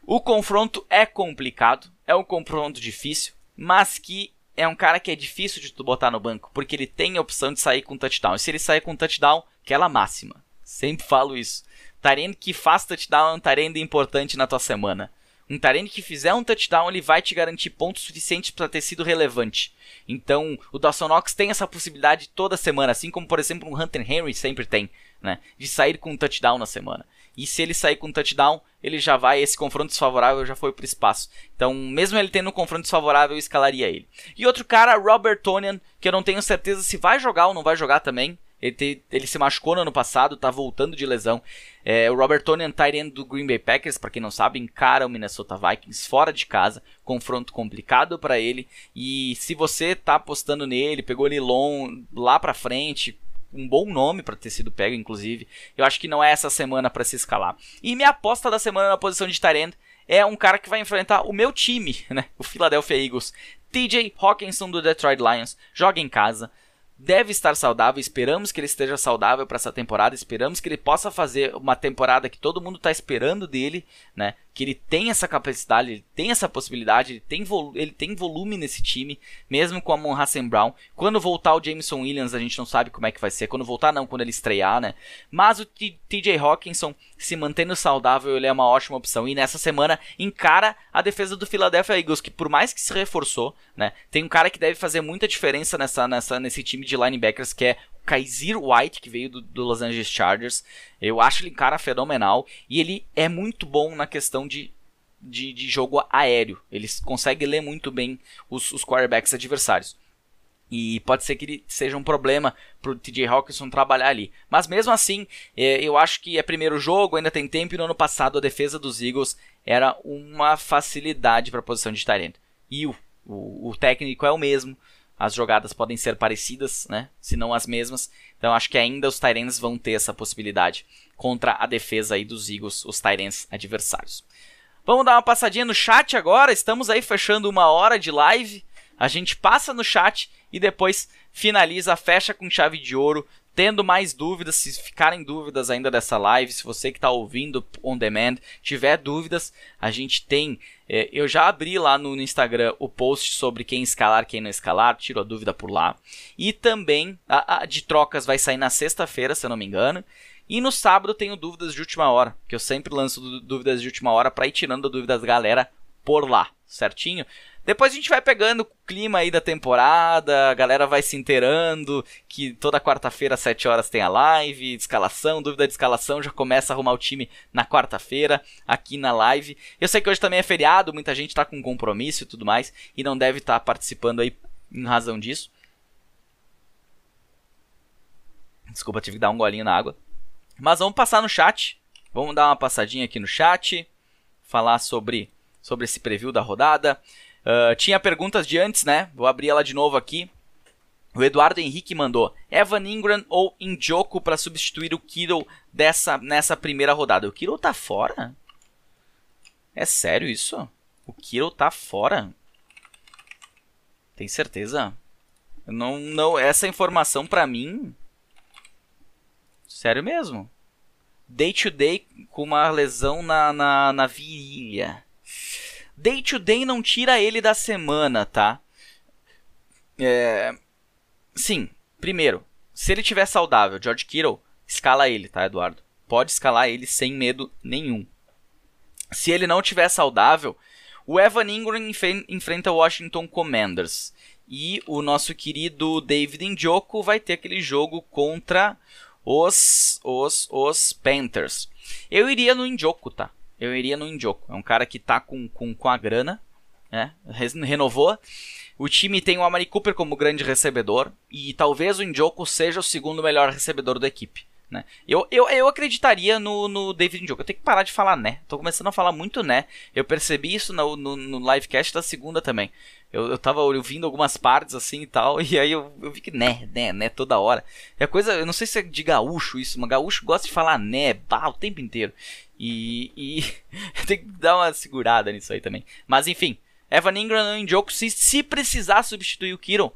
O confronto é complicado, é um confronto difícil, mas que é um cara que é difícil de tu botar no banco, porque ele tem a opção de sair com touchdown. E se ele sair com touchdown, aquela máxima. Sempre falo isso. Tarend que faz touchdown é um Tarend importante na tua semana. Um Tyrande que fizer um touchdown, ele vai te garantir pontos suficientes para ter sido relevante. Então, o Dawson Knox tem essa possibilidade toda semana, assim como, por exemplo, um Hunter Henry sempre tem, né? De sair com um touchdown na semana. E se ele sair com um touchdown, ele já vai, esse confronto desfavorável já foi para espaço. Então, mesmo ele tendo um confronto desfavorável, eu escalaria ele. E outro cara, Robert Tonian, que eu não tenho certeza se vai jogar ou não vai jogar também. Ele, te, ele se machucou no ano passado, tá voltando de lesão. É, o Robert Tonian, tight do Green Bay Packers, para quem não sabe, encara o Minnesota Vikings fora de casa. Confronto complicado para ele. E se você tá apostando nele, pegou ele long, lá pra frente, um bom nome para ter sido pego, inclusive. Eu acho que não é essa semana para se escalar. E minha aposta da semana na posição de tight é um cara que vai enfrentar o meu time, né? O Philadelphia Eagles. TJ Hawkinson do Detroit Lions. Joga em casa deve estar saudável, esperamos que ele esteja saudável para essa temporada, esperamos que ele possa fazer uma temporada que todo mundo está esperando dele, né? que ele tem essa capacidade, ele tem essa possibilidade, ele tem, ele tem volume nesse time, mesmo com a Mon Hassan Brown. Quando voltar o Jameson Williams, a gente não sabe como é que vai ser. Quando voltar, não, quando ele estrear, né? Mas o TJ Hawkinson, se mantendo saudável, ele é uma ótima opção. E nessa semana encara a defesa do Philadelphia Eagles, que por mais que se reforçou, né? Tem um cara que deve fazer muita diferença nessa, nessa, nesse time de linebackers, que é Kaiser White, que veio do, do, Los Angeles Chargers. Eu acho ele um cara fenomenal. E ele é muito bom na questão de, de, de jogo aéreo. Ele consegue ler muito bem os, os quarterbacks adversários. E pode ser que ele seja um problema para o TJ Hawkinson trabalhar ali. Mas mesmo assim, é, eu acho que é primeiro jogo, ainda tem tempo. E no ano passado a defesa dos Eagles era uma facilidade para a posição de Tyrant. E o, o, o técnico é o mesmo as jogadas podem ser parecidas, né? Se não as mesmas. Então acho que ainda os Tyrants vão ter essa possibilidade contra a defesa aí dos Eagles, os Tyrants adversários. Vamos dar uma passadinha no chat agora. Estamos aí fechando uma hora de live. A gente passa no chat e depois finaliza, fecha com chave de ouro. Tendo mais dúvidas, se ficarem dúvidas ainda dessa live, se você que está ouvindo on demand tiver dúvidas, a gente tem. É, eu já abri lá no, Instagram o post sobre quem escalar, quem não escalar, tiro a dúvida por lá. E também a, a de trocas vai sair na sexta-feira, se eu não me engano. E no sábado tenho dúvidas de última hora, que eu sempre lanço dúvidas de última hora para ir tirando dúvidas da galera por lá, certinho? Depois a gente vai pegando o clima aí da temporada, a galera vai se inteirando que toda quarta-feira às 7 horas tem a live, escalação, dúvida de escalação, já começa a arrumar o time na quarta-feira aqui na live. Eu sei que hoje também é feriado, muita gente tá com compromisso e tudo mais e não deve estar tá participando aí em razão disso. Desculpa, tive que dar um golinho na água. Mas vamos passar no chat. Vamos dar uma passadinha aqui no chat, falar sobre sobre esse preview da rodada. Uh, tinha perguntas de antes, né? Vou abrir ela de novo aqui. O Eduardo Henrique mandou Evan Ingram ou Injoku para substituir o Kittle dessa, nessa primeira rodada. O Kittle tá fora? É sério isso? O Kittle tá fora? Tem certeza? Não, não, essa informação para mim. Sério mesmo. Day to day com uma lesão na, na, na virilha. Day to day não tira ele da semana, tá? É... Sim, primeiro, se ele tiver saudável, George Kittle, escala ele, tá, Eduardo? Pode escalar ele sem medo nenhum. Se ele não tiver saudável, o Evan Ingram enfrenta o Washington Commanders. E o nosso querido David Njoku vai ter aquele jogo contra os, os, os Panthers. Eu iria no Njoku, tá? Eu iria no Njoku. É um cara que tá com, com, com a grana, né? Renovou. O time tem o Amari Cooper como grande recebedor e talvez o Njoku seja o segundo melhor recebedor da equipe. Né? Eu, eu, eu acreditaria no, no David Njoku. Eu tenho que parar de falar né. Tô começando a falar muito né. Eu percebi isso no, no, no livecast da segunda também. Eu, eu tava ouvindo algumas partes assim e tal, e aí eu, eu vi que né, né, né, toda hora. É coisa, eu não sei se é de gaúcho isso, mas gaúcho gosta de falar né, bah, o tempo inteiro. E, e tem que dar uma segurada nisso aí também. Mas enfim, Evan Ingram no Njoku, se, se precisar substituir o Kiro,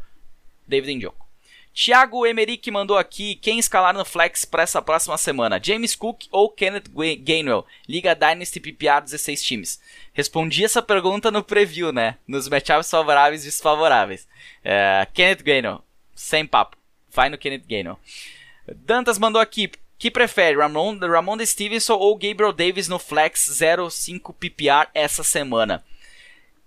David Njoku. Thiago Emerick mandou aqui quem escalar no flex para essa próxima semana: James Cook ou Kenneth Gainwell? Liga Dynasty PPR 16 times. Respondi essa pergunta no preview, né? Nos matchups favoráveis e desfavoráveis. É, Kenneth Gainwell, sem papo. Vai no Kenneth Gainwell. Dantas mandou aqui: que prefere, Ramon, Ramon Stevenson ou Gabriel Davis no flex 05 PPR essa semana?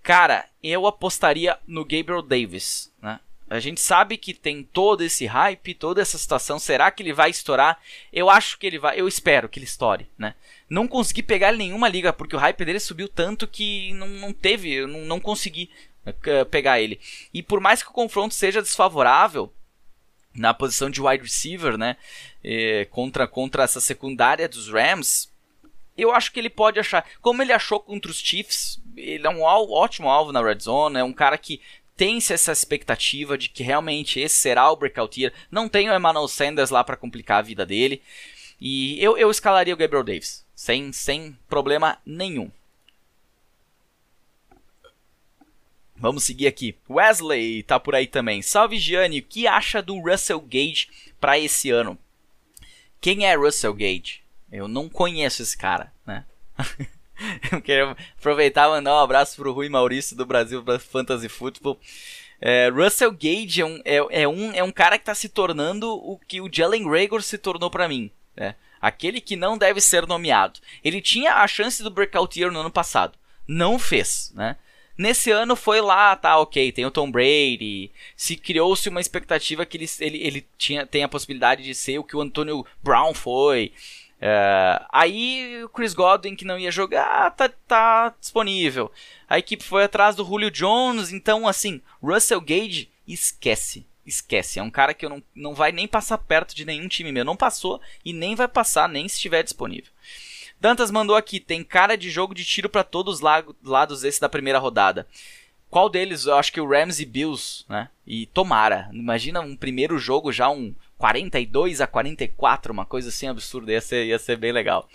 Cara, eu apostaria no Gabriel Davis, né? A gente sabe que tem todo esse hype, toda essa situação. Será que ele vai estourar? Eu acho que ele vai. Eu espero que ele estoure, né? Não consegui pegar nenhuma liga porque o hype dele subiu tanto que não, não teve, eu não, não consegui uh, pegar ele. E por mais que o confronto seja desfavorável na posição de wide receiver, né? Eh, contra contra essa secundária dos Rams, eu acho que ele pode achar. Como ele achou contra os Chiefs, ele é um ótimo alvo na red zone, é um cara que tem-se essa expectativa de que realmente esse será o breakout year. Não tem o Emmanuel Sanders lá para complicar a vida dele. E eu, eu escalaria o Gabriel Davis, sem, sem problema nenhum. Vamos seguir aqui. Wesley tá por aí também. Salve Gianni, o que acha do Russell Gage para esse ano? Quem é Russell Gage? Eu não conheço esse cara, né? Quero aproveitar e mandar um abraço pro Rui Maurício do Brasil Fantasy Football. É, Russell Gage é um, é, é, um, é um cara que tá se tornando o que o Jalen Rager se tornou para mim. Né? Aquele que não deve ser nomeado. Ele tinha a chance do breakout year no ano passado. Não fez, né? Nesse ano foi lá, tá, ok, tem o Tom Brady. Se criou-se uma expectativa que ele, ele, ele tinha, tem a possibilidade de ser o que o Antonio Brown foi. É, aí o Chris Godwin, que não ia jogar, tá, tá disponível. A equipe foi atrás do Julio Jones, então assim, Russell Gage, esquece. Esquece, é um cara que eu não, não vai nem passar perto de nenhum time meu. Não passou e nem vai passar, nem se estiver disponível. Dantas mandou aqui, tem cara de jogo de tiro para todos os lados esse da primeira rodada. Qual deles? Eu acho que o Rams e Bills, né? E tomara. Imagina um primeiro jogo já um 42 a 44, uma coisa assim absurda, ia ser, ia ser bem legal.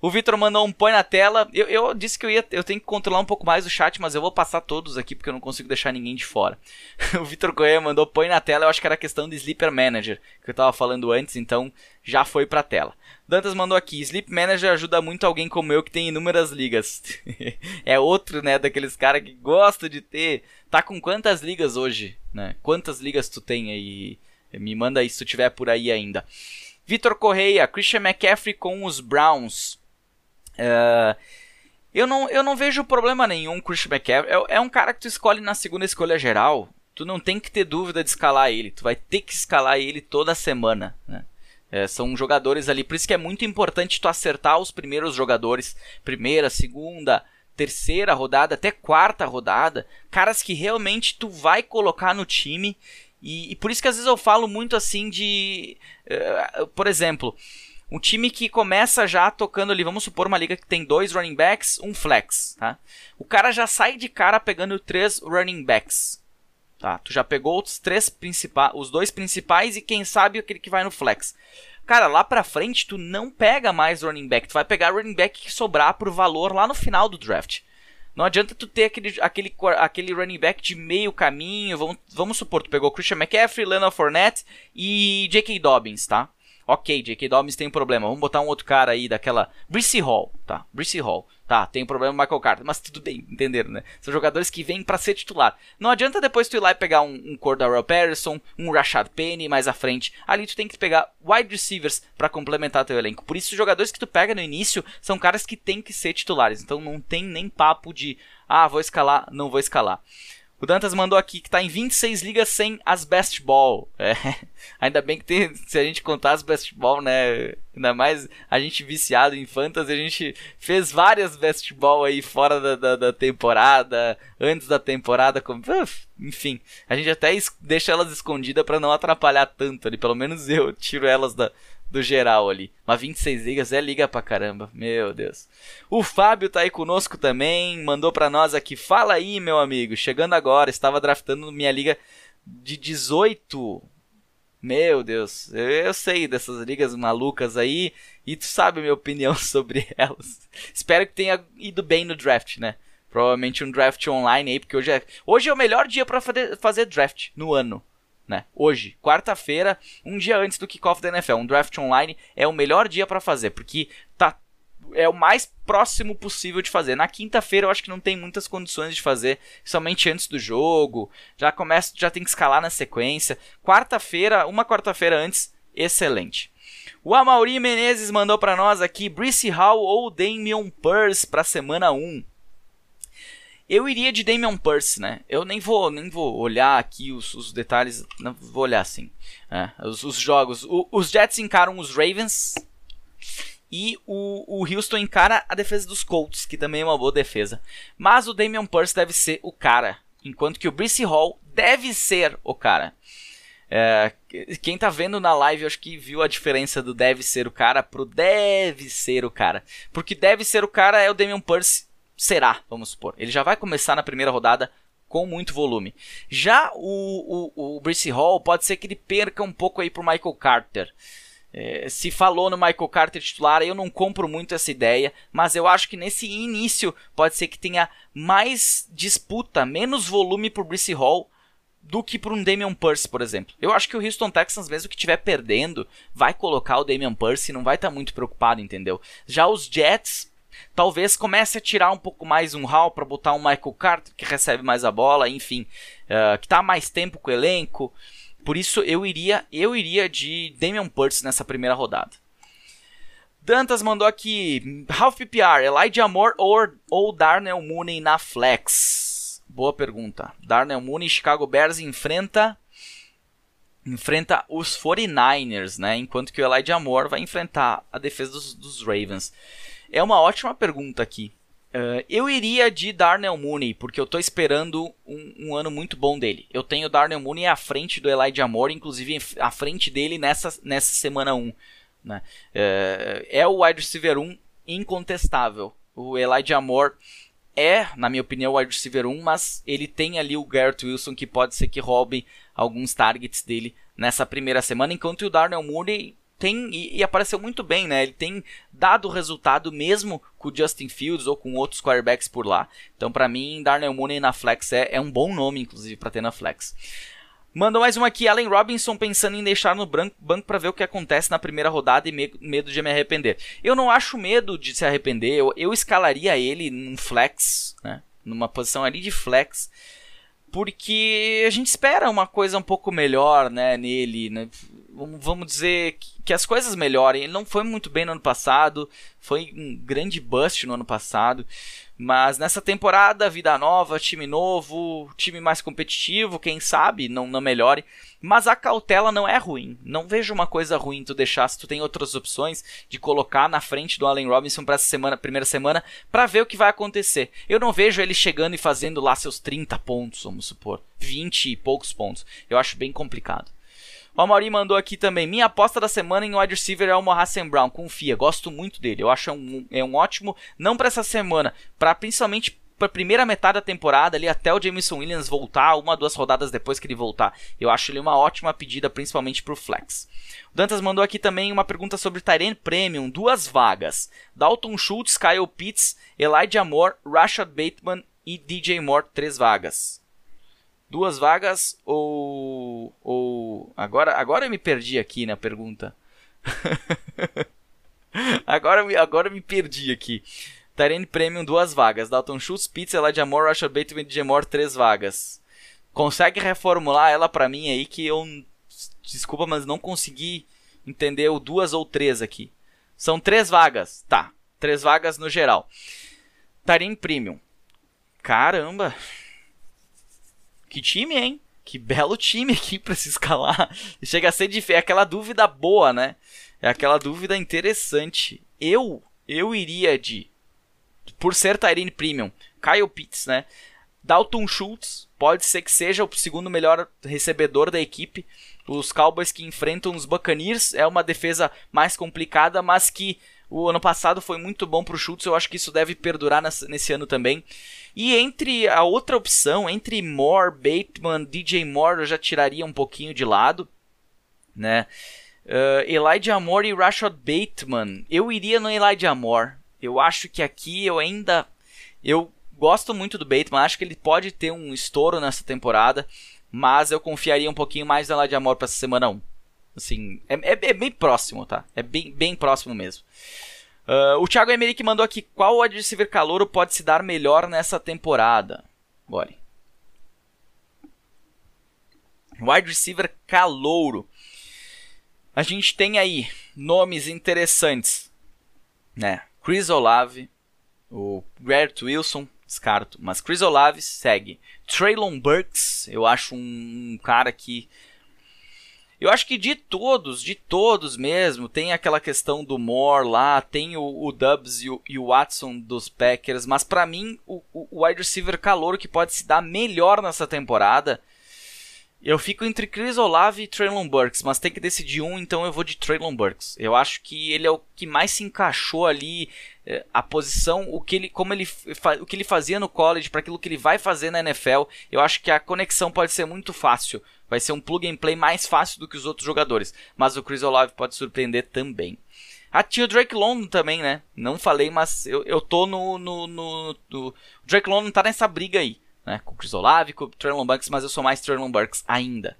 O Vitor mandou um põe na tela. Eu, eu, disse que eu ia, eu tenho que controlar um pouco mais o chat, mas eu vou passar todos aqui porque eu não consigo deixar ninguém de fora. o Vitor Correia mandou põe na tela. Eu acho que era questão de Sleeper Manager que eu estava falando antes, então já foi para tela. Dantas mandou aqui: Sleep Manager ajuda muito alguém como eu que tem inúmeras ligas. é outro, né, daqueles caras que gosta de ter. Tá com quantas ligas hoje, né? Quantas ligas tu tem aí? Me manda aí se tu tiver por aí ainda. Vitor Correia, Christian McCaffrey com os Browns. Uh, eu, não, eu não vejo problema nenhum Christian McCaffrey. É, é, um cara que tu escolhe na segunda escolha geral. Tu não tem que ter dúvida de escalar ele. Tu vai ter que escalar ele toda semana. Né? É, são jogadores ali. Por isso que é muito importante tu acertar os primeiros jogadores. Primeira, segunda, terceira rodada, até quarta rodada. Caras que realmente tu vai colocar no time e, e, por isso que às vezes eu falo muito assim de. Uh, por exemplo, Um time que começa já tocando ali, vamos supor uma liga que tem dois running backs, um flex, tá? O cara já sai de cara pegando três running backs. Tá? Tu já pegou os três os dois principais e quem sabe aquele que vai no flex. Cara, lá pra frente tu não pega mais running back, tu vai pegar running back que sobrar pro valor lá no final do draft. Não adianta tu ter aquele, aquele, aquele running back de meio caminho. Vamos, vamos supor, tu pegou Christian McCaffrey, Leonard Fournette e J.K. Dobbins, tá? Ok, J.K. Dobbins tem um problema. Vamos botar um outro cara aí daquela. Brice Hall, tá? Brice Hall. Tá, tem um problema com Michael Carter. Mas tudo bem, entenderam, né? São jogadores que vêm para ser titular. Não adianta depois tu ir lá e pegar um, um Cordarrelle Patterson, um Rashad Penny mais à frente. Ali tu tem que pegar wide receivers para complementar teu elenco. Por isso, os jogadores que tu pega no início são caras que tem que ser titulares. Então não tem nem papo de, ah, vou escalar, não vou escalar. O Dantas mandou aqui que está em 26 ligas sem as best ball. É, ainda bem que tem, se a gente contar as best ball, né? Ainda mais a gente viciado em fantasy, a gente fez várias best ball aí fora da, da, da temporada, antes da temporada, como, enfim, a gente até deixa elas escondidas para não atrapalhar tanto ali, pelo menos eu tiro elas da, do geral ali. Mas 26 ligas é liga pra caramba, meu Deus. O Fábio tá aí conosco também, mandou pra nós aqui. Fala aí, meu amigo, chegando agora, estava draftando minha liga de 18. Meu Deus, eu sei dessas ligas malucas aí e tu sabe a minha opinião sobre elas. Espero que tenha ido bem no draft, né? Provavelmente um draft online aí, porque hoje é, hoje é o melhor dia para fazer draft no ano né? Hoje, quarta-feira, um dia antes do kickoff da NFL, um draft online é o melhor dia para fazer, porque tá é o mais próximo possível de fazer. Na quinta-feira eu acho que não tem muitas condições de fazer, somente antes do jogo. Já começa, já tem que escalar na sequência. Quarta-feira, uma quarta-feira antes, excelente. O Amauri Menezes mandou para nós aqui Brice Hall ou Damian Purse para semana 1. Eu iria de Damian Purse, né? Eu nem vou, nem vou olhar aqui os, os detalhes, não vou olhar assim. É, os, os, jogos. O, os Jets encaram os Ravens e o, o Houston encara a defesa dos Colts, que também é uma boa defesa. Mas o Damian Purse deve ser o cara, enquanto que o Brice Hall deve ser o cara. É, quem tá vendo na live, acho que viu a diferença do deve ser o cara pro deve ser o cara. Porque deve ser o cara é o Damian Purse será, vamos supor. Ele já vai começar na primeira rodada com muito volume. Já o, o, o Brice Hall pode ser que ele perca um pouco aí pro Michael Carter. É, se falou no Michael Carter titular, eu não compro muito essa ideia, mas eu acho que nesse início pode ser que tenha mais disputa, menos volume pro Brice Hall do que para um Damian Purse, por exemplo. Eu acho que o Houston Texans, mesmo que estiver perdendo, vai colocar o Damian Purse e não vai estar tá muito preocupado, entendeu? Já os Jets talvez comece a tirar um pouco mais um Hall para botar um Michael Carter que recebe mais a bola, enfim, uh, que está mais tempo com o elenco. Por isso eu iria, eu iria de Damian Purse nessa primeira rodada. Dantas mandou aqui Half PPR, Elijah Moore ou, ou Darnell Mooney na flex? Boa pergunta. Darnell Mooney, Chicago Bears enfrenta enfrenta os 49ers, né? Enquanto que o Elijah Moore vai enfrentar a defesa dos, dos Ravens. É uma ótima pergunta aqui. Uh, eu iria de Darnell Mooney, porque eu estou esperando um, um, ano muito bom dele. Eu tenho Darnell Mooney à frente do Elijah Moore, inclusive à frente dele nessa, nessa semana 1. Né? Uh, é o wide receiver 1 incontestável. O Elijah Moore é, na minha opinião, o wide receiver 1, mas ele tem ali o Garrett Wilson que pode ser que roube alguns targets dele nessa primeira semana, enquanto o Darnell Mooney tem e, e, apareceu muito bem, né? Ele tem dado resultado mesmo com o Justin Fields ou com outros quarterbacks por lá. Então, para mim, Darnell Mooney na flex é, é um bom nome, inclusive, para ter na flex. Mandou mais uma aqui, Allen Robinson pensando em deixar no banco para ver o que acontece na primeira rodada e me medo de me arrepender. Eu não acho medo de se arrepender, eu, eu escalaria ele num flex, né? numa posição ali de flex, porque a gente espera uma coisa um pouco melhor né, nele. Né? Vamos dizer que as coisas melhorem. Ele não foi muito bem no ano passado, foi um grande bust no ano passado, mas nessa temporada, vida nova, time novo, time mais competitivo, quem sabe não, não melhore. Mas a cautela não é ruim. Não vejo uma coisa ruim tu deixar se tu tem outras opções de colocar na frente do Allen Robinson para essa semana, primeira semana, para ver o que vai acontecer. Eu não vejo ele chegando e fazendo lá seus 30 pontos, vamos supor, 20 e poucos pontos. Eu acho bem complicado. O Mauri mandou aqui também. Minha aposta da semana em wide receiver é o Mohassan Brown. Confia, gosto muito dele. Eu acho um, é um ótimo, não para essa semana, para principalmente para primeira metade da temporada, ali até o Jameson Williams voltar, uma duas rodadas depois que ele voltar. Eu acho ele uma ótima pedida, principalmente para o flex. O Dantas mandou aqui também uma pergunta sobre Tyrene Premium, duas vagas. Dalton Schultz, Kyle Pitts, Elijah Moore, Rashad Bateman e DJ Moore, três vagas. Duas vagas ou ou agora agora eu me perdi aqui na pergunta. agora agora eu me perdi aqui. Tyrene Premium, duas vagas. Dalton Schultz, Pitts, Elijah Moore, Rashad Bateman e Moore, três vagas. Consegue reformular ela pra mim aí que eu... Desculpa, mas não consegui entender o duas ou três aqui. São três vagas. Tá. Três vagas no geral. Tyrene Premium. Caramba. Que time, hein? Que belo time aqui para se escalar. Chega a ser difícil. É aquela dúvida boa, né? É aquela dúvida interessante. Eu, eu iria de por ser Tyrene Premium, Kyle Pitts, né? Dalton Schultz pode ser que seja o segundo melhor recebedor da equipe. Os Cowboys que enfrentam os Buccaneers é uma defesa mais complicada, mas que o ano passado foi muito bom para o Schultz. Eu acho que isso deve perdurar nesse ano também. E entre a outra opção, entre Moore, Bateman, DJ Moore, eu já tiraria um pouquinho de lado, né? Uh, Elijah Moore e Rashad Bateman. Eu iria no Elijah Moore. Eu acho que aqui eu ainda. Eu gosto muito do Bateman, acho que ele pode ter um estouro nessa temporada, mas eu confiaria um pouquinho mais na de Amor para essa semana 1. Assim, é, é, é, bem próximo, tá? É bem, bem próximo mesmo. Uh, o Thiago Emerick mandou aqui: qual wide receiver calouro pode se dar melhor nessa temporada? Bora. Wide receiver calouro. A gente tem aí nomes interessantes, né? Chris Olave, o Garrett Wilson, descarto, mas Chris Olave segue. Traylon Burks, eu acho um cara que eu acho que de todos, de todos mesmo, tem aquela questão do Moore lá, tem o, o Dubs e o, e o, Watson dos Packers, mas para mim o, o, wide receiver calor que pode se dar melhor nessa temporada eu fico entre Chris Olave e Traylon Burks, mas tem que decidir um, então eu vou de Traylon Burks. Eu acho que ele é o que mais se encaixou ali, é, a posição, o que ele, como ele, o que ele fazia no college para aquilo que ele vai fazer na NFL. Eu acho que a conexão pode ser muito fácil. Vai ser um plug and play mais fácil do que os outros jogadores, mas o Chris Olave pode surpreender também. A tia Drake London também, né? Não falei, mas eu, eu tô no, no, no, no... O Drake London tá nessa briga aí né? Com o Chris Olave, com o Traylon Burks, mas eu sou mais Traylon Burks ainda.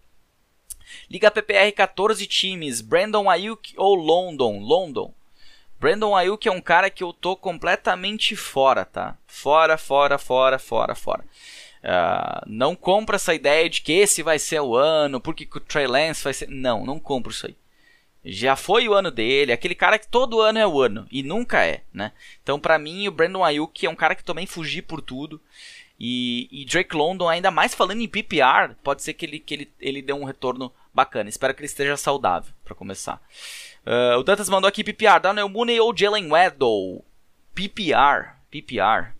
Liga PPR 14 times, Brandon Ayuk ou London? London. Brandon Ayuk é um cara que eu tô completamente fora, tá? Fora, fora, fora, fora, fora. Uh, não compra essa ideia de que esse vai ser o ano, porque o Trey Lance vai ser. Não, não compro isso aí. Já foi o ano dele, aquele cara que todo ano é o ano e nunca é, né? Então, para mim, o Brandon Ayuk é um cara que também fugir por tudo. E, e, Drake London, ainda mais falando em PPR, pode ser que ele, que ele, ele dê um retorno bacana. Espero que ele esteja saudável, para começar. Uh, o Dantas mandou aqui PPR, Daniel Mooney ou Jalen Weddle? PPR, PPR.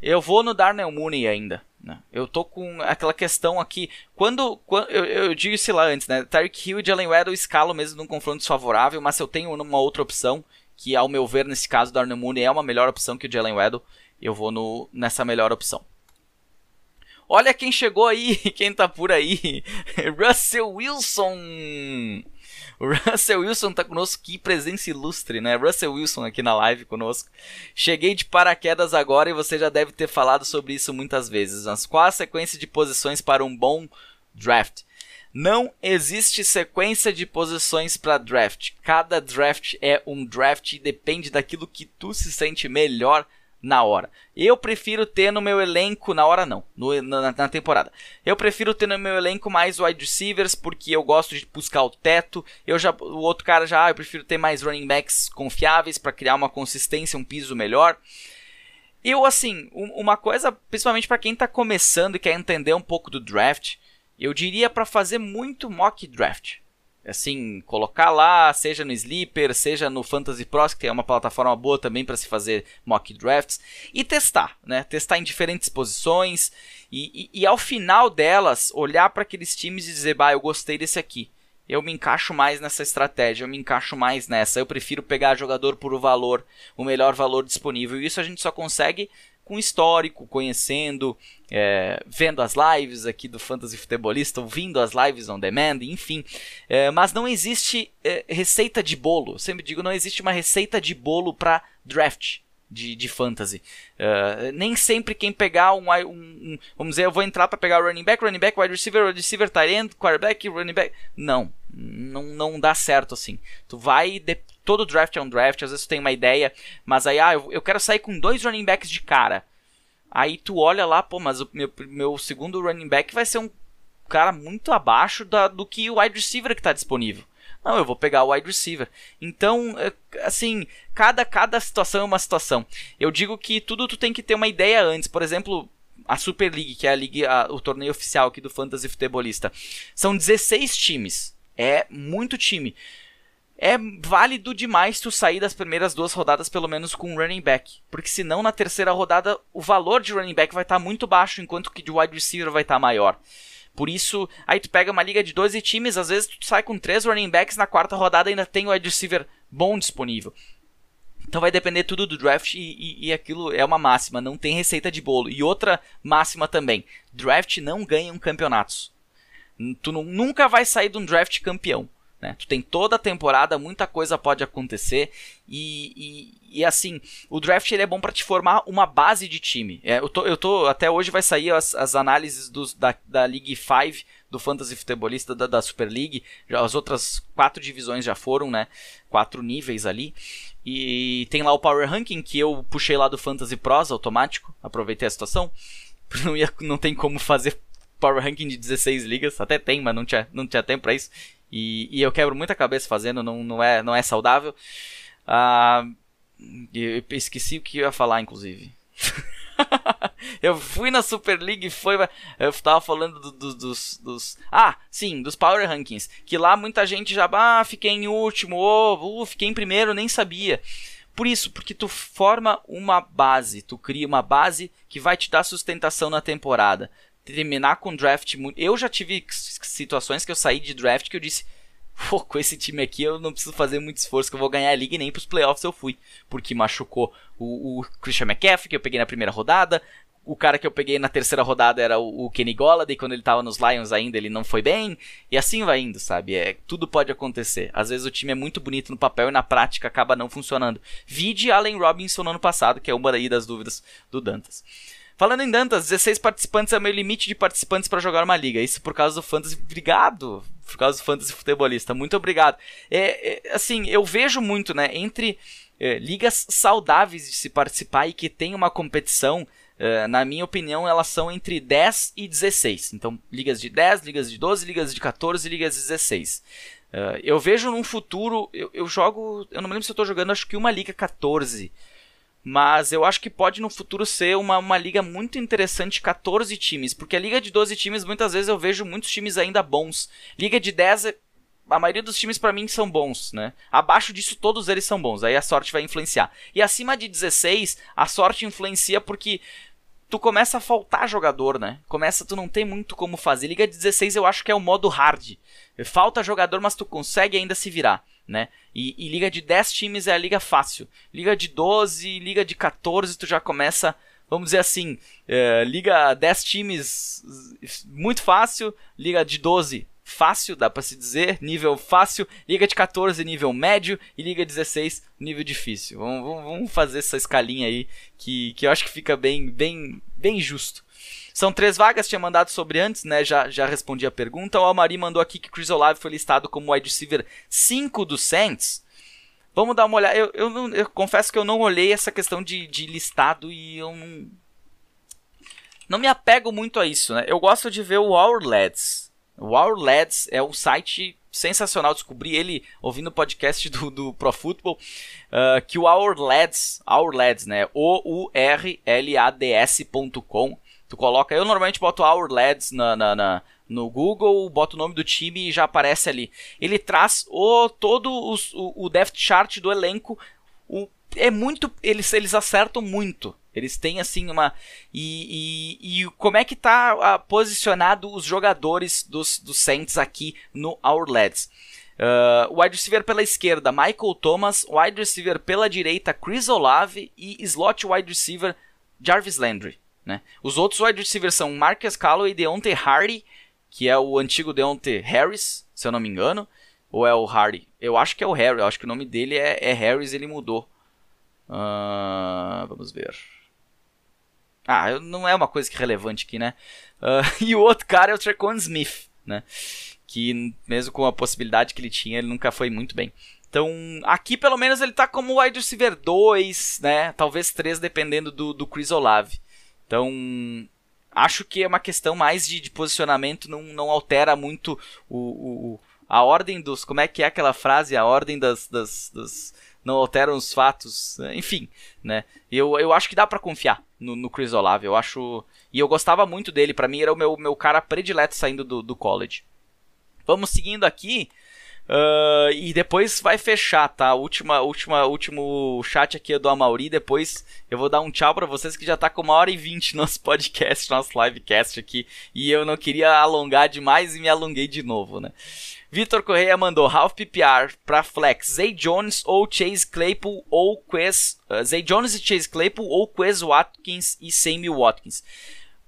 Eu vou no Darnell Mooney ainda. Né? Eu tô com aquela questão aqui. Quando. quando eu, eu digo isso lá antes, né? Tyreek Hill e Jalen Weddle escalam mesmo num confronto desfavorável, mas eu tenho uma outra opção, que ao meu ver, nesse caso, Darnell Mooney é uma melhor opção que o Jalen Weddle, eu vou no, nessa melhor opção. Olha quem chegou aí, quem tá por aí. Russell Wilson. O Russell Wilson tá conosco, que presença ilustre, né? Russell Wilson aqui na live conosco. Cheguei de paraquedas agora e você já deve ter falado sobre isso muitas vezes. Mas qual a sequência de posições para um bom draft? Não existe sequência de posições para draft. Cada draft é um draft e depende daquilo que tu se sente melhor na hora. Eu prefiro ter no meu elenco, na hora não, no, na, na, temporada. Eu prefiro ter no meu elenco mais wide receivers, porque eu gosto de buscar o teto. Eu já, o outro cara já, ah, eu prefiro ter mais running backs confiáveis para criar uma consistência, um piso melhor. Eu, assim, uma coisa, principalmente para quem tá começando e quer entender um pouco do draft, eu diria para fazer muito mock draft assim, colocar lá, seja no Sleeper, seja no Fantasy Pros, que é uma plataforma boa também para se fazer mock drafts, e testar, né? Testar em diferentes posições e, e, e ao final delas olhar para aqueles times e dizer, bah, eu gostei desse aqui. eu me encaixo mais nessa estratégia, eu me encaixo mais nessa. Eu prefiro pegar jogador por o valor, o melhor valor disponível. E isso a gente só consegue com histórico, conhecendo, é, vendo as lives aqui do Fantasy Futebolista, ouvindo as lives on demand, enfim. É, mas não existe é, receita de bolo. sempre digo, não existe uma receita de bolo para draft. De, de fantasy. Uh, nem sempre quem pegar um, um, um, Vamos dizer, eu vou entrar para pegar running back, running back, wide receiver, wide receiver, tight end, quarterback, running back. Não, não, não dá certo assim. Tu vai. De, todo draft é um draft, às vezes tu tem uma ideia, mas aí, ah, eu, eu quero sair com dois running backs de cara. Aí tu olha lá, pô, mas o meu, meu segundo running back vai ser um cara muito abaixo da, do que o wide receiver que está disponível. Não, eu vou pegar o wide receiver. Então, é, assim, cada, cada situação é uma situação. Eu digo que tudo tu tem que ter uma ideia antes. Por exemplo, a Super League, que é a liga, a, o torneio oficial aqui do Fantasy Futebolista. São 16 times. É muito time é válido demais tu sair das primeiras duas rodadas pelo menos com um running back, porque senão na terceira rodada o valor de running back vai estar tá muito baixo, enquanto que de wide receiver vai estar tá maior. Por isso, aí tu pega uma liga de 12 times, às vezes tu sai com três running backs, na quarta rodada ainda tem o wide receiver bom disponível. Então vai depender tudo do draft e, e, e, aquilo é uma máxima, não tem receita de bolo. E outra máxima também: draft não ganham campeonatos. Tu nunca vai sair de um draft campeão. Né? Tu tem toda a temporada, muita coisa pode acontecer e, e, e assim, o draft ele é bom para te formar uma base de time. É, eu, tô, eu tô, até hoje vai sair as, as análises dos, da, da League 5 do Fantasy Futebolista da, da Super League. Já, as outras quatro divisões já foram, né? Quatro níveis ali. E tem lá o Power Ranking que eu puxei lá do Fantasy Pros automático. Aproveitei a situação. Não, ia, não tem como fazer Power Ranking de 16 ligas. Até tem, mas não tinha, não tinha tempo pra isso. E, e eu quebro muita cabeça fazendo, não, não, é, não é saudável. Ah, eu esqueci o que eu ia falar, inclusive. eu fui na Super League foi. Eu tava falando do, do, dos, dos. Ah, sim, dos Power Rankings. Que lá muita gente já. Ah, fiquei em último, oh, uh, fiquei em primeiro, nem sabia. Por isso, porque tu forma uma base, tu cria uma base que vai te dar sustentação na temporada terminar com draft muito. Eu já tive situações que eu saí de draft que eu disse. Pô, com esse time aqui eu não preciso fazer muito esforço, que eu vou ganhar a liga e nem pros playoffs eu fui. Porque machucou o, o Christian McCaffrey, que eu peguei na primeira rodada. O cara que eu peguei na terceira rodada era o, o Kenny Golladay, quando ele tava nos Lions ainda ele não foi bem. E assim vai indo, sabe? É, tudo pode acontecer. Às vezes o time é muito bonito no papel e na prática acaba não funcionando. Vide Allen Robinson no ano passado, que é uma daí das dúvidas do Dantas. Falando em Dantas, 16 participantes é o meu limite de participantes para jogar uma liga. Isso por causa do Fantasy. Obrigado! Por causa do Fantasy Futebolista. Muito obrigado. É, é assim, eu vejo muito, né? Entre é, ligas saudáveis de se participar e que tem uma competição. Uh, na minha opinião, elas são entre 10 e 16. Então, ligas de 10, ligas de 12, ligas de 14 e ligas de 16. Uh, eu vejo num futuro. Eu, eu, jogo. Eu não me lembro se eu estou jogando, acho que uma liga 14. Mas eu acho que pode no futuro ser uma, uma liga muito interessante, 14 times. Porque a liga de 12 times, muitas vezes eu vejo muitos times ainda bons. Liga de 10, a maioria dos times para mim são bons, né? Abaixo disso, todos eles são bons. Aí a sorte vai influenciar. E acima de 16, a sorte influencia porque tu começa a faltar jogador, né? Começa, tu não tem muito como fazer. Liga de 16 eu acho que é o modo hard. Falta jogador, mas tu consegue ainda se virar né? E, e, liga de 10 times é a liga fácil. Liga de 12, liga de 14, tu já começa, vamos dizer assim, é, liga 10 times muito fácil, liga de 12 fácil, dá para se dizer, nível fácil, liga de 14 nível médio e liga 16 nível difícil. Vamos, vamos fazer essa escalinha aí que, que eu acho que fica bem, bem, bem justo. São três vagas, tinha mandado sobre antes, né? Já, já respondi a pergunta. O Almari mandou aqui que Chris Olave foi listado como wide receiver 5 do Saints. Vamos dar uma olhada. Eu, eu, não, eu, confesso que eu não olhei essa questão de, de listado e eu não. Não me apego muito a isso, né? Eu gosto de ver o Our Lads. O Our Lads é um site sensacional. Descobri ele ouvindo o podcast do, do Pro Football. Uh, que o Our Lads, Our Lads, né? O-U-R-L-A-D-S.com Tu coloca, eu normalmente boto Our Lads na, na, na, no Google, boto o nome do time e já aparece ali. Ele traz o todo os, o, o depth chart do elenco. O, é muito, eles, eles acertam muito Eles têm assim uma. E, e, e como é que tá a, posicionado os jogadores dos, dos Saints aqui no Our Lads? Uh, wide receiver pela esquerda, Michael Thomas. Wide receiver pela direita, Chris Olave. E slot wide receiver, Jarvis Landry. Né? Os outros wide receivers são Marcus Calloway e Deontay Hardy, que é o antigo Deontay Harris, se eu não me engano. Ou é o Hardy? Eu acho que é o Harry. Eu acho que o nome dele é, é Harris, ele mudou. Uh, vamos ver. Ah, não é uma coisa que é relevante aqui, né? Uh, e o outro cara é o Trequan Smith, né? Que mesmo com a possibilidade que ele tinha, ele nunca foi muito bem. Então, aqui pelo menos ele tá como wide receiver 2, né? Talvez 3, dependendo do, do Chris Olave. Então, acho que é uma questão mais de, de posicionamento, não, não altera muito o, o, a ordem dos. Como é que é aquela frase? A ordem das, das, das não alteram os fatos, enfim, né? Eu, eu acho que dá para confiar no, no, Chris Olave, eu acho, e eu gostava muito dele, para mim era o meu, meu cara predileto saindo do, do college. Vamos seguindo aqui, uh, e depois vai fechar, tá? Última, última, último chat aqui é do Amauri, depois eu vou dar um tchau para vocês que já tá com uma hora e vinte nosso podcast, nosso livecast aqui, e eu não queria alongar demais e me alonguei de novo, né? Vitor Correia mandou half PPR para flex Zay Jones ou Chase Claypool ou Quez uh, Zay Jones e Chase Claypool ou Quez Watkins e Sammy Watkins.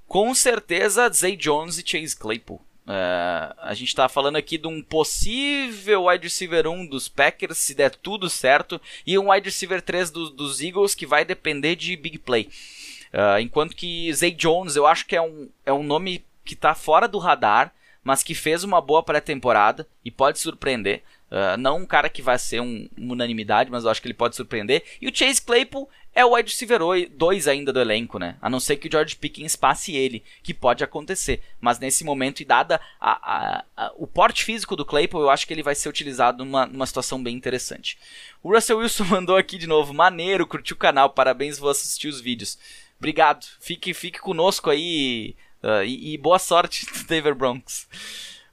Com certeza Zay Jones e Chase Claypool. Uh, a gente está falando aqui de um possível wide receiver 1 dos Packers, se der tudo certo, e um wide receiver 3 do, dos Eagles que vai depender de big play. Uh, enquanto que Zay Jones, eu acho que é um, é um nome que está fora do radar mas que fez uma boa pré-temporada e pode surpreender. Uh, não um cara que vai ser um, uma unanimidade, mas eu acho que ele pode surpreender. E o Chase Claypool é o wide receiver 2 ainda do elenco, né? A não ser que o George Pickens passe ele, que pode acontecer. Mas nesse momento, e dada a, a, a, o porte físico do Claypool, eu acho que ele vai ser utilizado numa, numa situação bem interessante. O Russell Wilson mandou aqui de novo, maneiro, curtiu o canal, parabéns, vou assistir os vídeos. Obrigado, fique, fique conosco aí, Uh, e, e, boa sorte, Denver Broncos.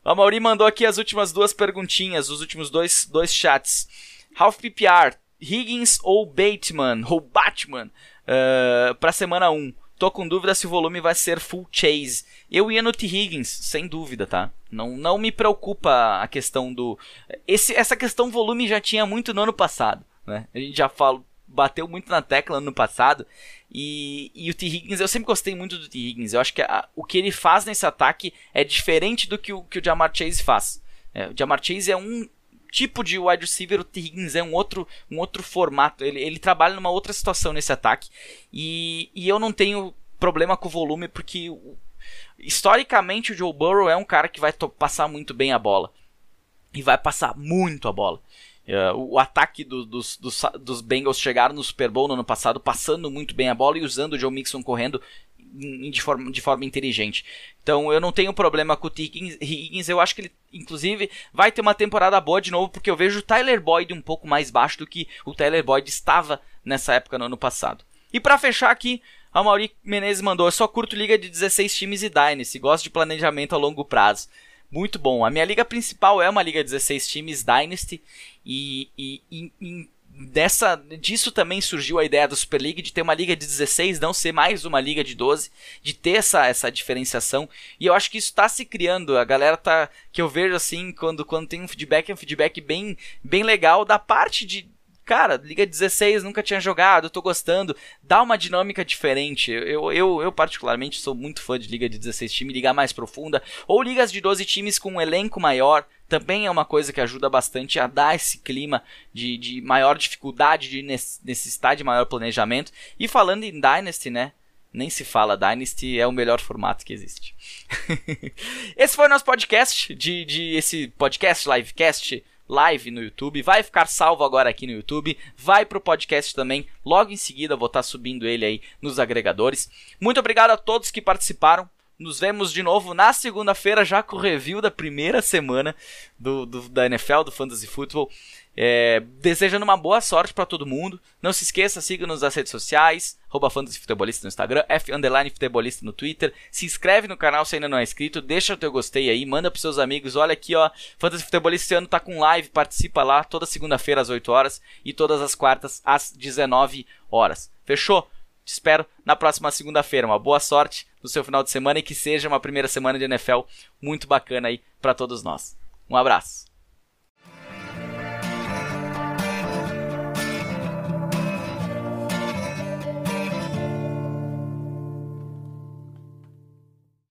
A Mauri mandou aqui as últimas duas perguntinhas, os últimos dois, dois chats. Half PPR, Higgins ou Bateman, ou Batman, uh, para semana 1. Tô com dúvida se o volume vai ser full chase. Eu ia no T. Higgins, sem dúvida, tá? Não, não me preocupa a questão do. Esse, essa questão volume já tinha muito no ano passado, né? A gente já falou, bateu muito na tecla no passado. E, e o T. Higgins, eu sempre gostei muito do T. Higgins. Eu acho que a, o que ele faz nesse ataque é diferente do que o, que o Jamar Chase faz. É, o Jamar Chase é um tipo de wide receiver, o T. Higgins é um outro, um outro formato. Ele, ele trabalha numa outra situação nesse ataque. E, e eu não tenho problema com o volume, porque historicamente o Joe Burrow é um cara que vai passar muito bem a bola. E vai passar muito a bola. Uh, o ataque do, dos, dos, dos, Bengals chegaram no Super Bowl no ano passado, passando muito bem a bola e usando o Joe Mixon correndo de forma, de forma inteligente. Então eu não tenho problema com o Higgins, eu acho que ele, inclusive, vai ter uma temporada boa de novo, porque eu vejo o Tyler Boyd um pouco mais baixo do que o Tyler Boyd estava nessa época no ano passado. E para fechar aqui, a Mauri Menezes mandou: Eu só curto liga de 16 times e Dynasty, gosto de planejamento a longo prazo muito bom. A minha liga principal é uma liga 16 times Dynasty e, e, e, e dessa disso também surgiu a ideia da Super League de ter uma liga de 16, não ser mais uma liga de 12, de ter essa, essa diferenciação. E eu acho que isso está se criando. A galera tá que eu vejo assim quando quando tem um feedback, é um feedback bem bem legal da parte de cara, Liga 16 nunca tinha jogado, tô gostando, dá uma dinâmica diferente. Eu, eu, eu particularmente sou muito fã de Liga de 16 times, liga mais profunda, ou ligas de 12 times com um elenco maior, também é uma coisa que ajuda bastante a dar esse clima de, de maior dificuldade, de necessidade de maior planejamento. E falando em Dynasty, né? Nem se fala, Dynasty é o melhor formato que existe. esse foi o nosso podcast, de, de esse podcast, livecast live no YouTube, vai ficar salvo agora aqui no YouTube, vai pro podcast também, logo em seguida vou estar tá subindo ele aí nos agregadores. Muito obrigado a todos que participaram. Nos vemos de novo na segunda-feira, já com o review da primeira semana do, do da NFL, do Fantasy Football. É, desejando uma boa sorte para todo mundo. Não se esqueça, siga-nos nas redes sociais, arroba Futebolista no Instagram, F Futebolista no Twitter. Se inscreve no canal se ainda não é inscrito, deixa o teu gostei aí, manda pros seus amigos. Olha aqui, ó, Fantasy Futebolista esse ano tá com live, participa lá toda segunda-feira às 8 horas e todas as quartas às 19 horas. Fechou? Te espero na próxima segunda-feira. Uma boa sorte no seu final de semana e que seja uma primeira semana de NFL muito bacana aí para todos nós. Um abraço.